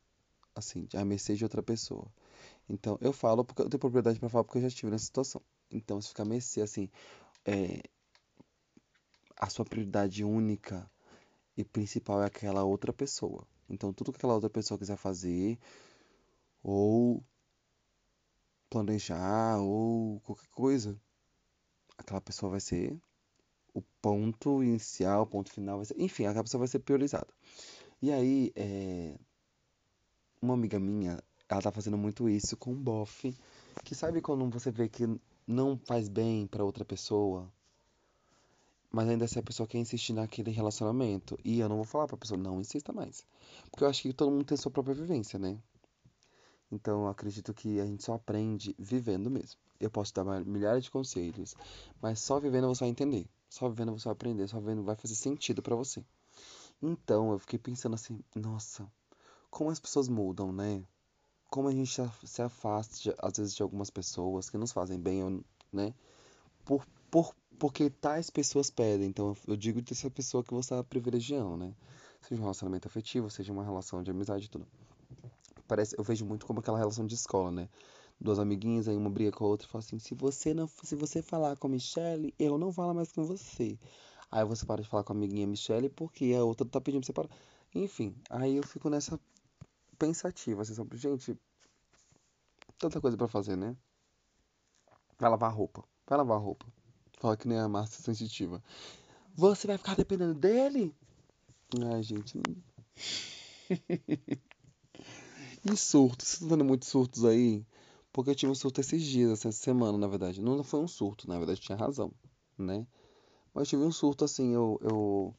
Assim, a mercê de outra pessoa. Então, eu falo porque eu tenho propriedade para falar porque eu já estive nessa situação. Então, se fica a mercê, assim, é, a sua prioridade única e principal é aquela outra pessoa. Então, tudo que aquela outra pessoa quiser fazer, ou planejar, ou qualquer coisa, aquela pessoa vai ser o ponto inicial, o ponto final, vai ser, enfim, aquela pessoa vai ser priorizada. E aí, é, uma amiga minha, ela tá fazendo muito isso com um bofe, que sabe quando você vê que não faz bem para outra pessoa, mas ainda assim a pessoa quer insistir naquele relacionamento. E eu não vou falar pra pessoa, não insista mais. Porque eu acho que todo mundo tem sua própria vivência, né? Então eu acredito que a gente só aprende vivendo mesmo. Eu posso dar milhares de conselhos, mas só vivendo você vai entender. Só vivendo você vai aprender, só vivendo vai fazer sentido para você. Então eu fiquei pensando assim, nossa, como as pessoas mudam, né? Como a gente se afasta às vezes de algumas pessoas que nos fazem bem, né? Por por, porque tais pessoas pedem. Então eu digo dessa pessoa que você está privilegiando, né? Seja um relacionamento afetivo, seja uma relação de amizade e tudo. Parece, eu vejo muito como aquela relação de escola, né? Duas amiguinhas, aí uma briga com a outra e fala assim: se você não, se você falar com a Michelle, eu não falo mais com você. Aí você para de falar com a amiguinha Michelle porque a outra tá pedindo pra você parar. Enfim, aí eu fico nessa pensativa, assim, sobre, gente, tanta coisa para fazer, né? Vai lavar roupa, vai lavar roupa. Fala que nem a massa sensitiva. Você vai ficar dependendo dele? Ai, gente. e surtos? Vocês estão dando muitos surtos aí? Porque eu tive um surto esses dias, essa semana, na verdade. Não foi um surto, na verdade, tinha razão, né? Mas eu tive um surto, assim, eu, eu...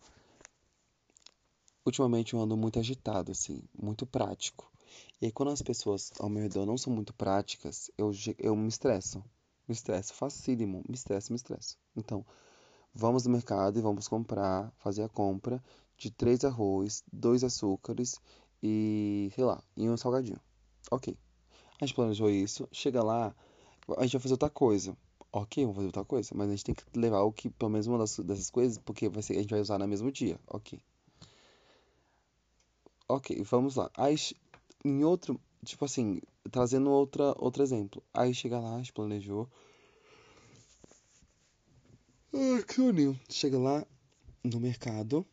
Ultimamente eu ando muito agitado, assim, muito prático. E aí, quando as pessoas ao meu redor não são muito práticas, eu, eu me estresso. Me estresso facílimo, me estresso, me estresso. Então, vamos no mercado e vamos comprar, fazer a compra de três arroz, dois açúcares e, sei lá, e um salgadinho. Ok. A gente planejou isso, chega lá, a gente vai fazer outra coisa. Ok, vamos fazer outra coisa, mas a gente tem que levar o que, pelo menos uma das, dessas coisas, porque vai ser, a gente vai usar no mesmo dia. Ok. Ok, vamos lá. Aí, em outro, tipo assim, trazendo outra, outro exemplo. Aí chega lá, planejou. Ai, que soninho. Chega lá no mercado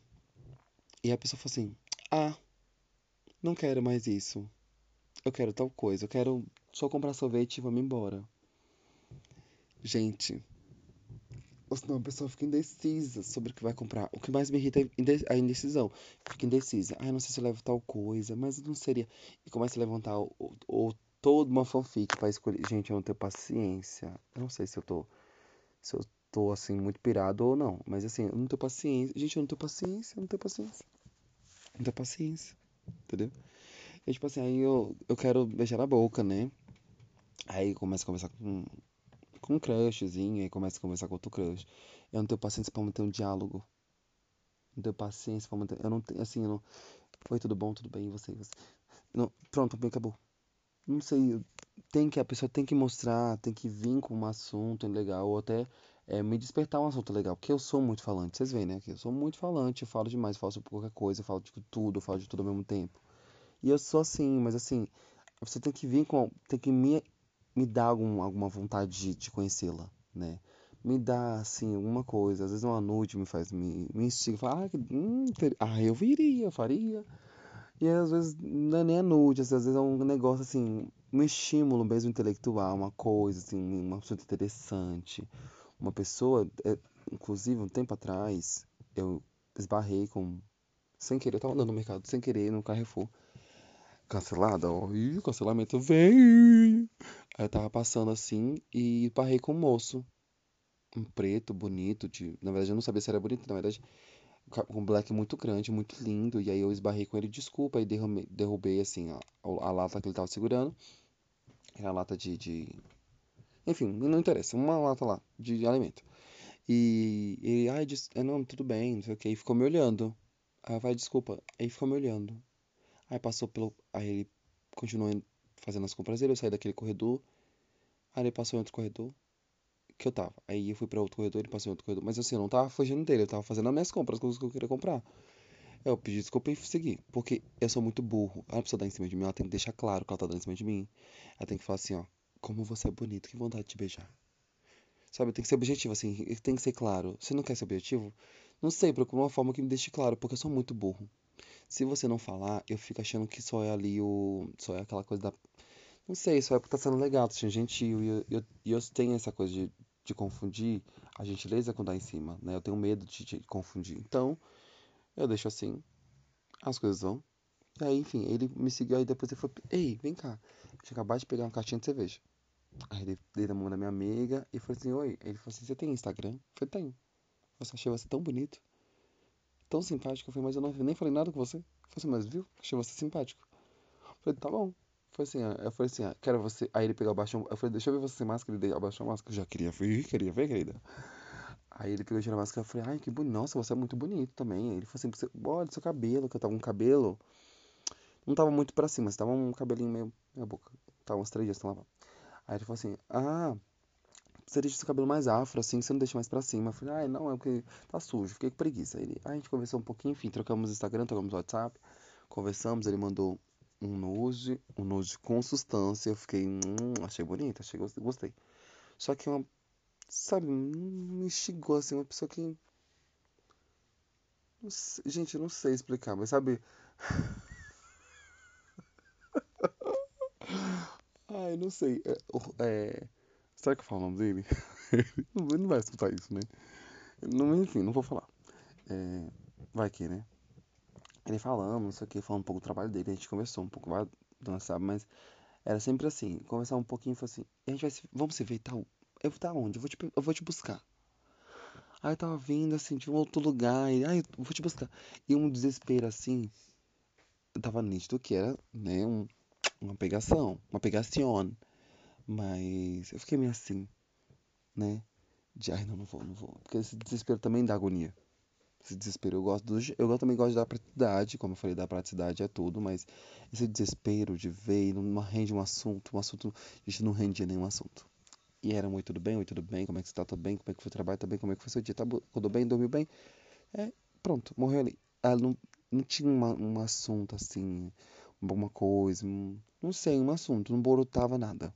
e a pessoa fala assim: Ah, não quero mais isso. Eu quero tal coisa. Eu quero só comprar sorvete e vamos embora. Gente, ou senão a pessoa fica indecisa sobre o que vai comprar. O que mais me irrita é a indecisão. Fica indecisa. Ah, não sei se eu levo tal coisa, mas não seria. E começa a levantar o, o, toda uma fanfic pra escolher. Gente, eu não tenho paciência. Eu não sei se eu tô. Se eu tô assim, muito pirado ou não. Mas assim, eu não tenho paciência. Gente, eu não tenho paciência, eu não tenho paciência. Não tenho paciência. Entendeu? E tipo assim, aí eu, eu quero beijar na boca, né? Aí começa a conversar com com um crushzinho, aí começa a conversar com outro crush. Eu não tenho paciência pra manter um diálogo. Não tenho paciência pra manter. Eu não tenho, assim, eu não. Foi tudo bom, tudo bem, você, você. Não, pronto, bem, acabou. Não sei, tem que, a pessoa tem que mostrar, tem que vir com um assunto legal, ou até é, me despertar um assunto legal, porque eu sou muito falante, vocês veem, né? Que eu sou muito falante, eu falo demais, eu falo sobre qualquer coisa, eu falo de tudo, eu falo de tudo ao mesmo tempo. E eu sou assim, mas assim, você tem que vir com, tem que me me dá algum, alguma vontade de, de conhecê-la, né? Me dá, assim, alguma coisa. Às vezes uma noite me faz, me, me instiga. Fala, ah, hum, ah, eu viria, faria. E às vezes não é nem a nude, às vezes é um negócio, assim, um estímulo mesmo intelectual, uma coisa, assim, uma pessoa interessante. Uma pessoa, é, inclusive, um tempo atrás, eu esbarrei com... Sem querer, eu tava andando no mercado, sem querer, no Carrefour. Cancelada, ó. Ih, cancelamento vem. Aí eu tava passando assim e parrei com um moço. Um preto, bonito. De... Na verdade, eu não sabia se era bonito. Na verdade, um black muito grande, muito lindo. E aí eu esbarrei com ele, desculpa. E derrubei, derrubei assim, a, a lata que ele tava segurando. Era a lata de, de. Enfim, não interessa. Uma lata lá, de alimento. E ele, ai, ah, não, tudo bem, não sei o que. E ficou me olhando. Aí vai, desculpa. Aí ficou me olhando. Aí passou pelo. Aí ele continuou fazendo as compras dele, eu saí daquele corredor. Aí ele passou em outro corredor que eu tava. Aí eu fui para outro corredor, ele passou em outro corredor. Mas assim, eu não tava fugindo dele, eu tava fazendo as minhas compras, as coisas que eu queria comprar. Eu pedi desculpa e segui. Porque eu sou muito burro. A pessoa dá em cima de mim, ela tem que deixar claro que ela tá dando em cima de mim. Ela tem que falar assim, ó. Como você é bonito, que vontade de te beijar. Sabe, tem que ser objetivo, assim, tem que ser claro. Se não quer ser objetivo, não sei, procura uma forma que me deixe claro, porque eu sou muito burro. Se você não falar, eu fico achando que só é ali o. Só é aquela coisa da não sei, só é porque tá sendo legal, tá sendo gentil. E eu, eu, eu tenho essa coisa de, de confundir a gentileza com dar em cima, né? Eu tenho medo de, de confundir. Então, eu deixo assim, as coisas vão. E aí, enfim, ele me seguiu aí depois ele falou, ei, vem cá. Eu acabado de pegar uma caixinha de cerveja. Aí ele dei na mão da minha amiga e falou assim, oi. Ele falou assim, você tem Instagram? Eu falei, tenho. Você achei você tão bonito, tão simpático. Eu falei, mas eu não, nem falei nada com você. Eu falei assim, mas viu? Achei você simpático. Eu falei, tá bom. Foi assim, eu falei assim, quero você. Aí ele pegou, abaixou. Eu falei, deixa eu ver você sem máscara. Ele abaixou a máscara. Eu já queria ver, queria ver, querida. Aí ele pegou, tirou a máscara. Eu falei, ai, que bonito. Nossa, você é muito bonito também. Ele falou assim, você, olha seu cabelo, que eu tava com um cabelo. Não tava muito pra cima, mas tava um cabelinho meio. Minha boca. Tava uns três dias sem lavar. Aí ele falou assim, ah, você deixa seu cabelo mais afro, assim, você não deixa mais pra cima. Eu falei, ai, não, é porque tá sujo, fiquei com preguiça. Aí a gente conversou um pouquinho, enfim, trocamos Instagram, trocamos WhatsApp, conversamos, ele mandou um nude, um nude com substância. Eu fiquei, hum, achei bonito, achei, gostei. Só que uma, sabe, me instigou, assim, uma pessoa que. Gente, eu não sei explicar, mas sabe. Ai, não sei. É, é, será que eu falo o nome dele? Ele não vai escutar isso, né? Não, enfim, não vou falar. É, vai que, né? Ele falando, não sei o que, falando um pouco do trabalho dele, a gente conversou um pouco, vai dançar, mas era sempre assim, conversar um pouquinho e falou assim, a gente vai se, vamos se ver tal. Eu vou estar onde? Eu vou te, eu vou te buscar. Aí eu tava vindo assim, de um outro lugar, e aí eu vou te buscar. E um desespero assim, eu tava nítido que era, né, um, uma pegação, uma pegação. Mas eu fiquei meio assim, né? De ai não, não vou, não vou. Porque esse desespero também dá agonia. Esse desespero eu gosto do, eu também gosto da praticidade, como eu falei, da praticidade é tudo, mas esse desespero de ver e não rende um assunto, um assunto, a gente não rendia nenhum assunto. E era muito tudo bem, oi, tudo bem, como é que você tá, tudo bem, como é que foi o trabalho, tá bem, como é que foi seu dia, tá tudo bem, dormiu bem? É, pronto, morreu ali. Ela não, não tinha uma, um assunto assim, alguma coisa, um, não sei, um assunto, não borotava nada.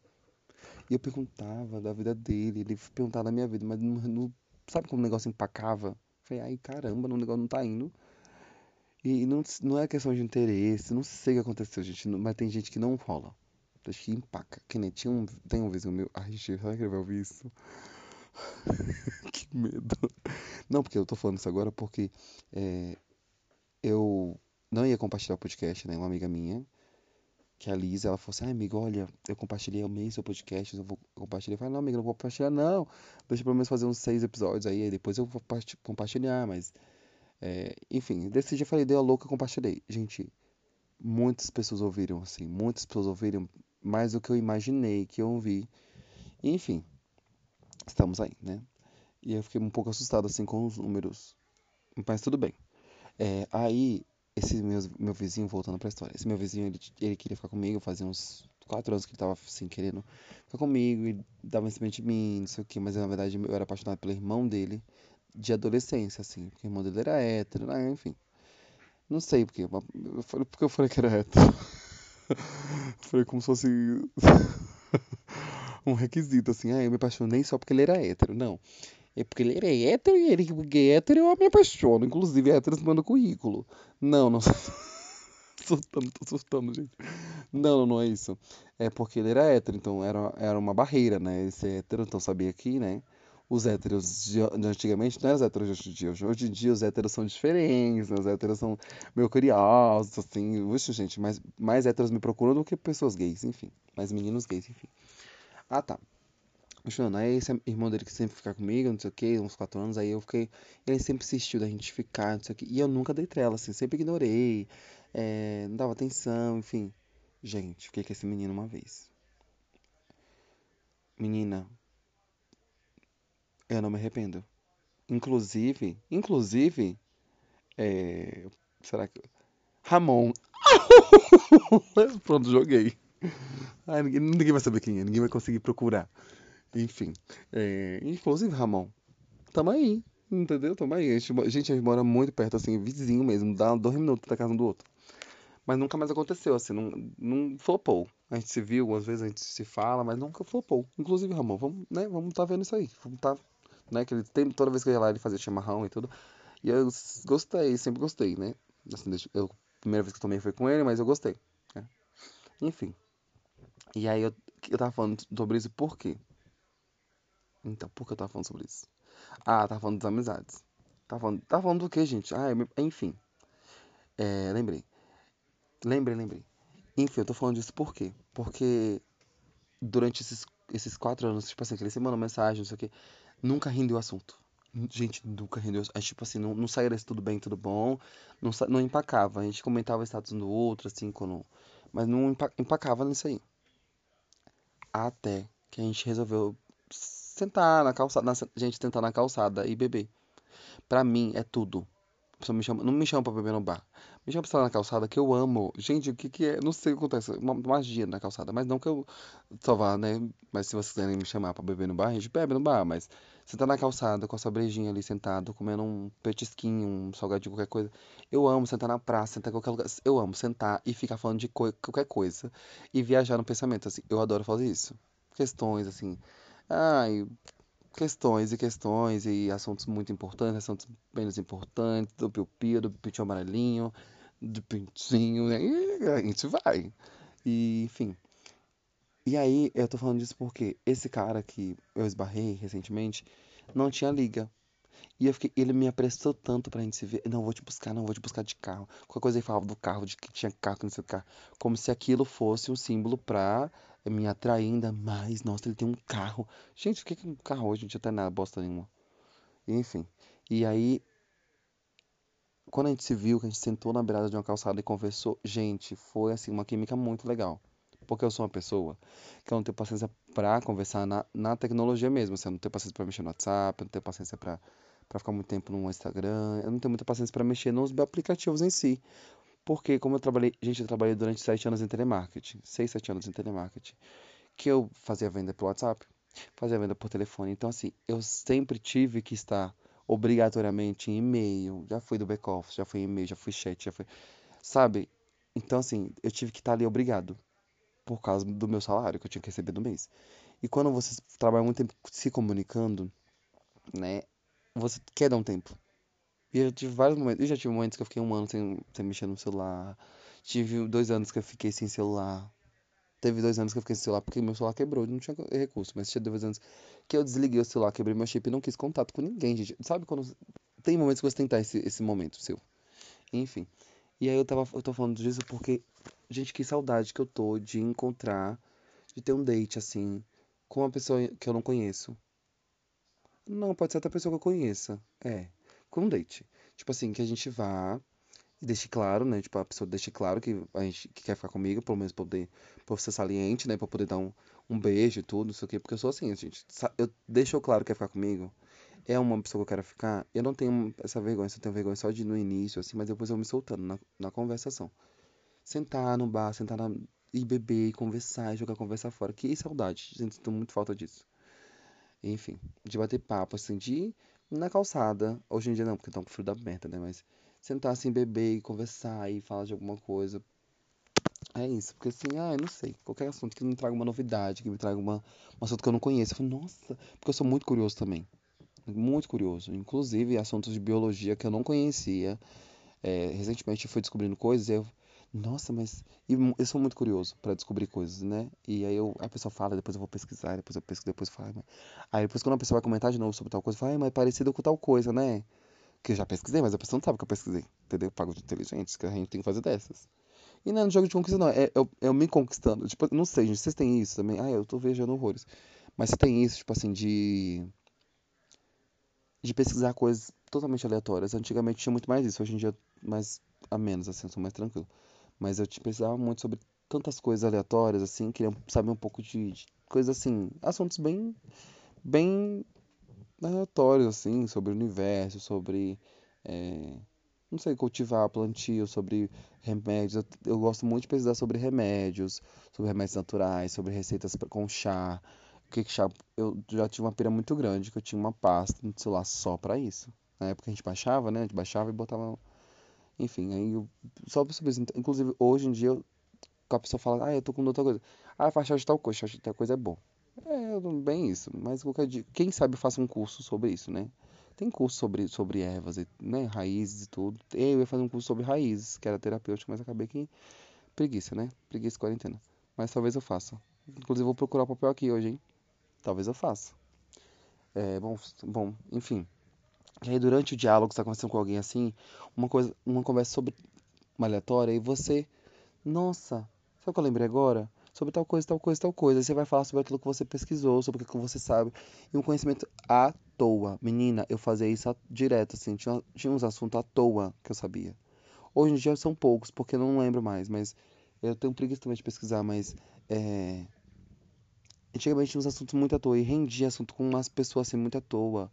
E eu perguntava da vida dele, ele perguntava da minha vida, mas não, não sabe como o negócio empacava? Falei, ai caramba, o negócio não tá indo. E não, não é questão de interesse, não sei o que aconteceu, gente, mas tem gente que não rola. Acho que empaca. Que nem tinha um. Tem um vizinho meu. Ai, gente, será que ele vai ouvir isso? que medo. Não, porque eu tô falando isso agora porque é, eu não ia compartilhar o podcast, né? Uma amiga minha, que a Lisa, ela falou assim, ah, amigo, olha, eu compartilhei, amei seu podcast, eu vou compartilhar. Eu falei, não, amiga, não vou compartilhar, não. Deixa pelo menos fazer uns seis episódios aí, aí depois eu vou compartilhar, mas... É, enfim, eu falei, deu a louca, compartilhei. Gente, muitas pessoas ouviram, assim, muitas pessoas ouviram mais do que eu imaginei que eu ouvi. Enfim, estamos aí, né? E eu fiquei um pouco assustado, assim, com os números. Mas tudo bem. É, aí, esse meu, meu vizinho, voltando pra história, esse meu vizinho, ele, ele queria ficar comigo, fazia uns quatro anos que ele tava, assim, querendo ficar comigo e dava em cima de mim, não sei o que, mas na verdade eu era apaixonado pelo irmão dele de adolescência, assim, porque o irmão dele era hétero, né? enfim. Não sei porque, porque eu falei que era hétero. Foi como se fosse um requisito, assim. Ah, eu me apaixonei só porque ele era hétero. Não. É porque ele era hétero e ele é hétero eu me apaixono. Inclusive, héteros mandam currículo. Não, não. assustando, tô assustando, gente. Não, não é isso. É porque ele era hétero, então era, era uma barreira, né? Ele ser hétero, então sabia que, né? os héteros de, antigamente não eram os héteros de hoje em dia. Hoje em dia os héteros são diferentes, né? os héteros são meio curiosos, assim. Uxa, gente, mais, mais héteros me procuram do que pessoas gays, enfim. Mais meninos gays, enfim. Ah, tá. Aí esse irmão dele que sempre fica comigo, não sei o que, uns quatro anos, aí eu fiquei. Ele sempre insistiu da gente ficar, não sei o que. E eu nunca dei trela, assim, sempre ignorei, é, não dava atenção, enfim. Gente, fiquei com esse menino uma vez. Menina, eu não me arrependo. Inclusive, inclusive, é... será que Ramon. Pronto, joguei. Ai, ninguém, ninguém, vai saber quem é, ninguém vai conseguir procurar. Enfim, é... inclusive Ramon, tamo aí, entendeu? Tamo aí. A gente, a gente mora muito perto, assim, vizinho mesmo, dá dois minutos da casa um do outro. Mas nunca mais aconteceu, assim, não, não flopou. A gente se viu, às vezes a gente se fala, mas nunca flopou. Inclusive, Ramon, vamos, né, vamos tá vendo isso aí. Vamos tá né? Que ele tem, toda vez que eu ia lá ele fazia chimarrão e tudo. E eu gostei, sempre gostei, né? Assim, eu, a primeira vez que eu tomei foi com ele, mas eu gostei. Né? Enfim. E aí eu, eu tava falando sobre isso por quê? Então, por que eu tava falando sobre isso? Ah, tava falando das amizades. Tava falando, tava falando do que, gente? Ah, enfim. É, lembrei. Lembrei, lembrei. Enfim, eu tô falando disso por quê? Porque durante esses, esses quatro anos, tipo assim, que ele se mandou mensagem, não sei o quê. Nunca rendeu o assunto. Gente, nunca rendeu. Gente, tipo assim, não, não saía desse tudo bem, tudo bom. Não, não empacava. A gente comentava o status do outro, assim, quando. Mas não empacava nisso aí. Até que a gente resolveu sentar na calçada. Na, gente, sentar na calçada e beber. Pra mim é tudo. Me chama, não me chama pra beber no bar. Me chama pra estar na calçada, que eu amo. Gente, o que que é? Não sei o que acontece. Uma magia na calçada. Mas não que eu só vá, né? Mas se vocês quiserem me chamar pra beber no bar, a gente bebe no bar. Mas você tá na calçada com a sua brejinha ali sentado, comendo um petisquinho, um salgadinho, qualquer coisa. Eu amo sentar na praça, sentar em qualquer lugar. Eu amo sentar e ficar falando de co qualquer coisa. E viajar no pensamento, assim. Eu adoro fazer isso. Questões, assim. Ai, questões e questões e assuntos muito importantes, assuntos menos importantes, do piu-piu, do piu amarelinho, do pintinho, né? e a gente vai. E, enfim. E aí, eu tô falando disso porque esse cara que eu esbarrei recentemente não tinha liga. E eu fiquei, ele me apressou tanto pra gente se ver. Não, vou te buscar, não, vou te buscar de carro. Qualquer coisa ele falava do carro, de que tinha carro, que não sei o carro. Como se aquilo fosse um símbolo pra me atrair ainda mais. Nossa, ele tem um carro. Gente, o que é um carro hoje? Não tinha até nada, bosta nenhuma. Enfim. E aí, quando a gente se viu, que a gente sentou na beirada de uma calçada e conversou, gente, foi assim, uma química muito legal. Porque eu sou uma pessoa que eu não tenho paciência pra conversar na, na tecnologia mesmo. Assim, eu não tenho paciência pra mexer no WhatsApp, eu não tenho paciência pra, pra ficar muito tempo no Instagram, eu não tenho muita paciência pra mexer nos aplicativos em si. Porque como eu trabalhei, gente, eu trabalhei durante sete anos em telemarketing, seis, sete anos em telemarketing, que eu fazia venda pelo WhatsApp, fazia venda por telefone. Então, assim, eu sempre tive que estar obrigatoriamente em e-mail. Já fui do back-office, já fui em e-mail, já fui chat, já fui. Sabe? Então, assim, eu tive que estar ali obrigado. Por causa do meu salário que eu tinha que receber no mês. E quando você trabalha muito tempo se comunicando, né? Você quer dar um tempo. E eu tive vários momentos. Eu já tive momentos que eu fiquei um ano sem, sem mexer no celular. Tive dois anos que eu fiquei sem celular. Teve dois anos que eu fiquei sem celular porque meu celular quebrou, não tinha recurso. Mas tinha dois anos que eu desliguei o celular, quebrei meu chip e não quis contato com ninguém, gente. Sabe quando. Tem momentos que você tentar esse, esse momento seu. Enfim. E aí eu tava, eu tô falando disso porque, gente, que saudade que eu tô de encontrar, de ter um date assim, com uma pessoa que eu não conheço. Não, pode ser até pessoa que eu conheça. É com um date. Tipo assim, que a gente vá e deixe claro, né? Tipo, a pessoa deixe claro que a gente que quer ficar comigo, pelo menos poder, por ser saliente, né? Pra poder dar um, um beijo e tudo, não sei o quê. Porque eu sou assim, gente. Eu deixo claro que quer ficar comigo. É uma pessoa que eu quero ficar. Eu não tenho essa vergonha, eu tenho vergonha só de no início, assim, mas depois eu me soltando na, na conversação. Sentar no bar, sentar na, e beber, e conversar, e jogar conversa fora. Que saudade, gente, sinto muito falta disso. Enfim, de bater papo, assim, de na calçada. Hoje em dia não, porque tá com frio da merda, né? Mas sentar assim, beber e conversar e falar de alguma coisa. É isso, porque assim, ah, eu não sei. Qualquer assunto que me traga uma novidade, que me traga uma, um assunto que eu não conheço. Eu falo, nossa, porque eu sou muito curioso também. Muito curioso. Inclusive, assuntos de biologia que eu não conhecia. É, recentemente eu fui descobrindo coisas e eu nossa, mas. Eu sou muito curioso para descobrir coisas, né? E aí eu, a pessoa fala, depois eu vou pesquisar, depois eu pesquiso, depois eu falo. Mas... Aí depois quando a pessoa vai comentar de novo sobre tal coisa, eu falo, mas é parecido com tal coisa, né? Que eu já pesquisei, mas a pessoa não sabe que eu pesquisei. Entendeu? Pago de inteligentes, que a gente tem que fazer dessas. E não é no jogo de conquista, não. É eu, eu me conquistando. Tipo, não sei, gente. Vocês têm isso também? Ah, eu tô viajando horrores. Mas você tem isso, tipo assim, de. De pesquisar coisas totalmente aleatórias. Antigamente tinha muito mais isso. Hoje em dia, mais a menos, assim, eu sou mais tranquilo. Mas eu te precisava muito sobre tantas coisas aleatórias, assim, queria saber um pouco de, de coisas assim, assuntos bem, bem aleatórios, assim, sobre o universo, sobre, é, não sei, cultivar plantio, sobre remédios. Eu, eu, gosto muito de pesquisar sobre remédios, sobre remédios naturais, sobre receitas com chá. O que chá? Eu já tive uma pira muito grande, que eu tinha uma pasta no celular só para isso. Na época a gente baixava, né? A gente baixava e botava enfim, aí eu só sobre isso. Inclusive, hoje em dia, a pessoa fala, ah, eu tô com outra coisa. Ah, faz de tal coisa, de tal coisa é bom. É, bem isso. Mas qualquer dia, quem sabe eu faça um curso sobre isso, né? Tem curso sobre, sobre ervas, né? Raízes e tudo. Eu ia fazer um curso sobre raízes, que era terapêutico, mas acabei que preguiça, né? Preguiça e quarentena. Mas talvez eu faça. Inclusive, vou procurar o papel aqui hoje, hein? Talvez eu faça. É, bom, bom, enfim. E aí, durante o diálogo, você está conversando com alguém assim, uma coisa, uma conversa sobre uma aleatória, e você, nossa, sabe o que eu lembrei agora? Sobre tal coisa, tal coisa, tal coisa. Aí você vai falar sobre aquilo que você pesquisou, sobre aquilo que você sabe. E um conhecimento à toa. Menina, eu fazia isso direto, assim. Tinha, tinha uns assuntos à toa que eu sabia. Hoje em dia são poucos, porque eu não lembro mais, mas eu tenho preguiça também de pesquisar, mas é... Antigamente tinha uns assuntos muito à toa e rendia assunto com umas pessoas assim muito à toa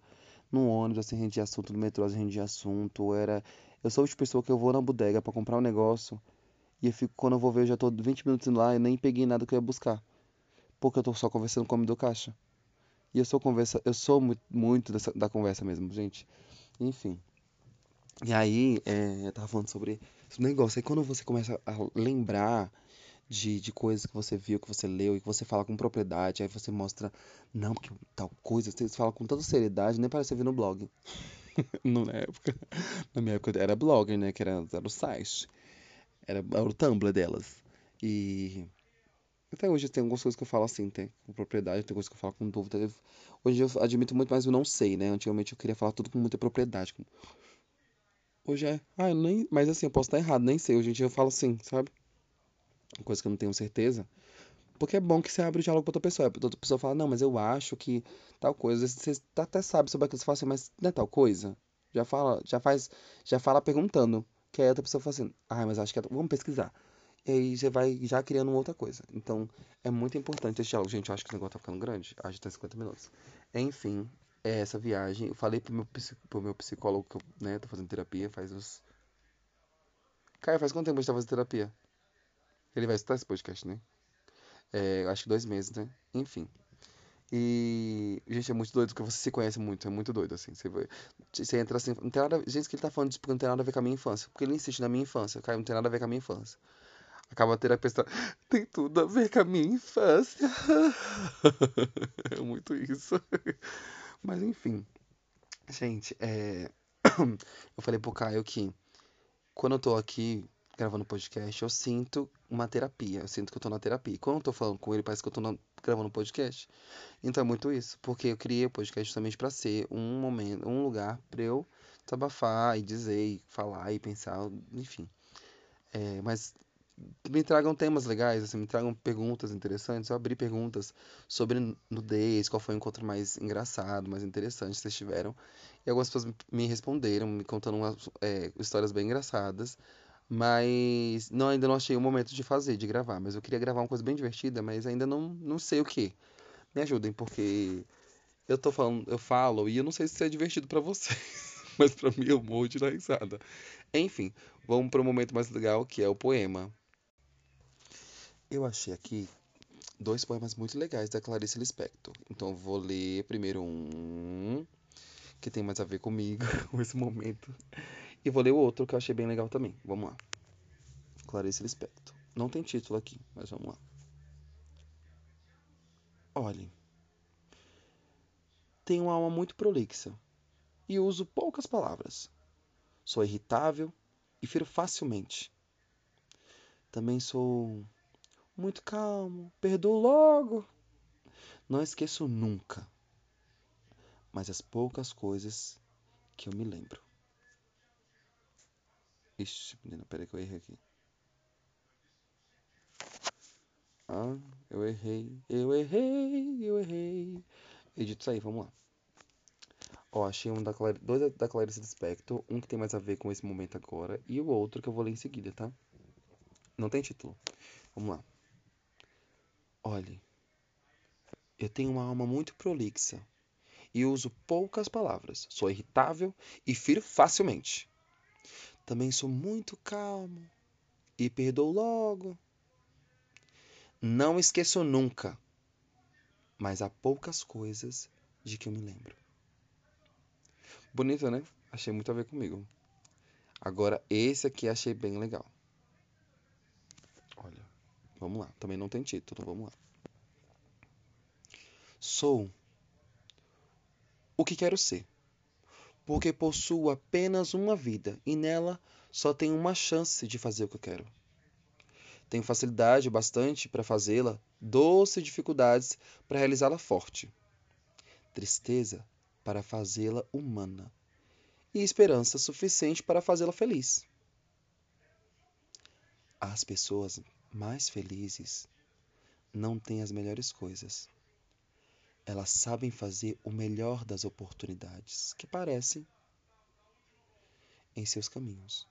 no ônibus, assim, rendia assunto, no metrô, assim, rendia assunto. Era... Eu sou de pessoa que eu vou na bodega para comprar um negócio e eu fico, quando eu vou ver, eu já tô 20 minutos lá e nem peguei nada que eu ia buscar. Porque eu tô só conversando com o homem do caixa. E eu sou conversa, eu sou muito, muito dessa, da conversa mesmo, gente. Enfim. E aí, é, eu tava falando sobre esse negócio. Aí quando você começa a lembrar de, de coisas que você viu, que você leu e que você fala com propriedade, aí você mostra, não, porque tal coisa, você fala com tanta seriedade, nem parece ver no blog. na época, na minha época era blogger, né, que era, era o site, era, era o Tumblr delas. E até hoje tem algumas coisas que eu falo assim, tem com propriedade, tem coisas que eu falo com dúvida. Hoje eu admito muito mais o não sei, né? Antigamente eu queria falar tudo com muita propriedade. Hoje é, ah, eu nem, mas assim, eu posso estar errado, nem sei. Hoje em dia eu falo assim, sabe? Coisa que eu não tenho certeza. Porque é bom que você abre o diálogo pra outra pessoa. A outra pessoa fala, não, mas eu acho que tal coisa. Você até sabe sobre aquilo, você fala assim, mas não é tal coisa? Já fala, já faz, já fala perguntando. Que aí a outra pessoa fala assim, ah, mas acho que é... Vamos pesquisar. E aí você vai já criando outra coisa. Então, é muito importante esse diálogo. Gente, eu acho que esse negócio tá ficando grande. Acho que tá 50 minutos. Enfim, é essa viagem. Eu falei pro meu, pro meu psicólogo que eu, né, tô fazendo terapia faz uns... Caio, faz quanto tempo a gente tá fazendo terapia? Ele vai escutar esse podcast, né? É, acho que dois meses, né? Enfim. E, gente, é muito doido porque você se conhece muito, é muito doido, assim. Você, você entra assim, não tem nada. Gente, que ele tá falando disso porque não tem nada a ver com a minha infância. Porque ele insiste na minha infância, cara, não tem nada a ver com a minha infância. Acaba a terapeuta, tem tudo a ver com a minha infância. é muito isso. Mas enfim. Gente, é. Eu falei pro Caio que quando eu tô aqui gravando podcast, eu sinto uma terapia. Eu sinto que eu tô na terapia. Quando eu tô falando com ele, parece que eu tô na, gravando podcast. Então é muito isso. Porque eu criei o podcast justamente para ser um momento, um lugar para eu desabafar e dizer, e falar e pensar, enfim. É, mas me tragam temas legais, assim, me tragam perguntas interessantes. Eu abri perguntas sobre nudez, qual foi o encontro mais engraçado, mais interessante que vocês tiveram. E algumas pessoas me responderam, me contando umas, é, histórias bem engraçadas. Mas não, ainda não achei o momento de fazer, de gravar. Mas eu queria gravar uma coisa bem divertida, mas ainda não, não sei o que. Me ajudem, porque eu tô falando, eu falo e eu não sei se é divertido para vocês. mas para mim eu morro de risada. Enfim, vamos para o momento mais legal, que é o poema. Eu achei aqui dois poemas muito legais da Clarice Lispector. Então vou ler primeiro um que tem mais a ver comigo, com esse momento. E vou ler o outro que eu achei bem legal também. Vamos lá. Clarice Lispector. Não tem título aqui, mas vamos lá. Olhe. Tenho uma alma muito prolixa e uso poucas palavras. Sou irritável e firo facilmente. Também sou muito calmo, perdoo logo. Não esqueço nunca, mas as poucas coisas que eu me lembro. Ixi, menina, peraí que eu errei aqui. Ah, eu errei, eu errei, eu errei. Edito isso aí, vamos lá. Ó, achei um da Clar... dois da Clarice Lispector, um que tem mais a ver com esse momento agora, e o outro que eu vou ler em seguida, tá? Não tem título. Vamos lá. Olhe, eu tenho uma alma muito prolixa e uso poucas palavras. Sou irritável e firo facilmente. Também sou muito calmo e perdoo logo. Não esqueço nunca, mas há poucas coisas de que eu me lembro. Bonito, né? Achei muito a ver comigo. Agora, esse aqui achei bem legal. Olha, vamos lá. Também não tem título, vamos lá. Sou o que quero ser porque possuo apenas uma vida e nela só tenho uma chance de fazer o que eu quero. Tenho facilidade bastante para fazê-la, doce dificuldades para realizá-la forte, tristeza para fazê-la humana e esperança suficiente para fazê-la feliz. As pessoas mais felizes não têm as melhores coisas elas sabem fazer o melhor das oportunidades que parecem em seus caminhos.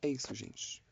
É isso, gente.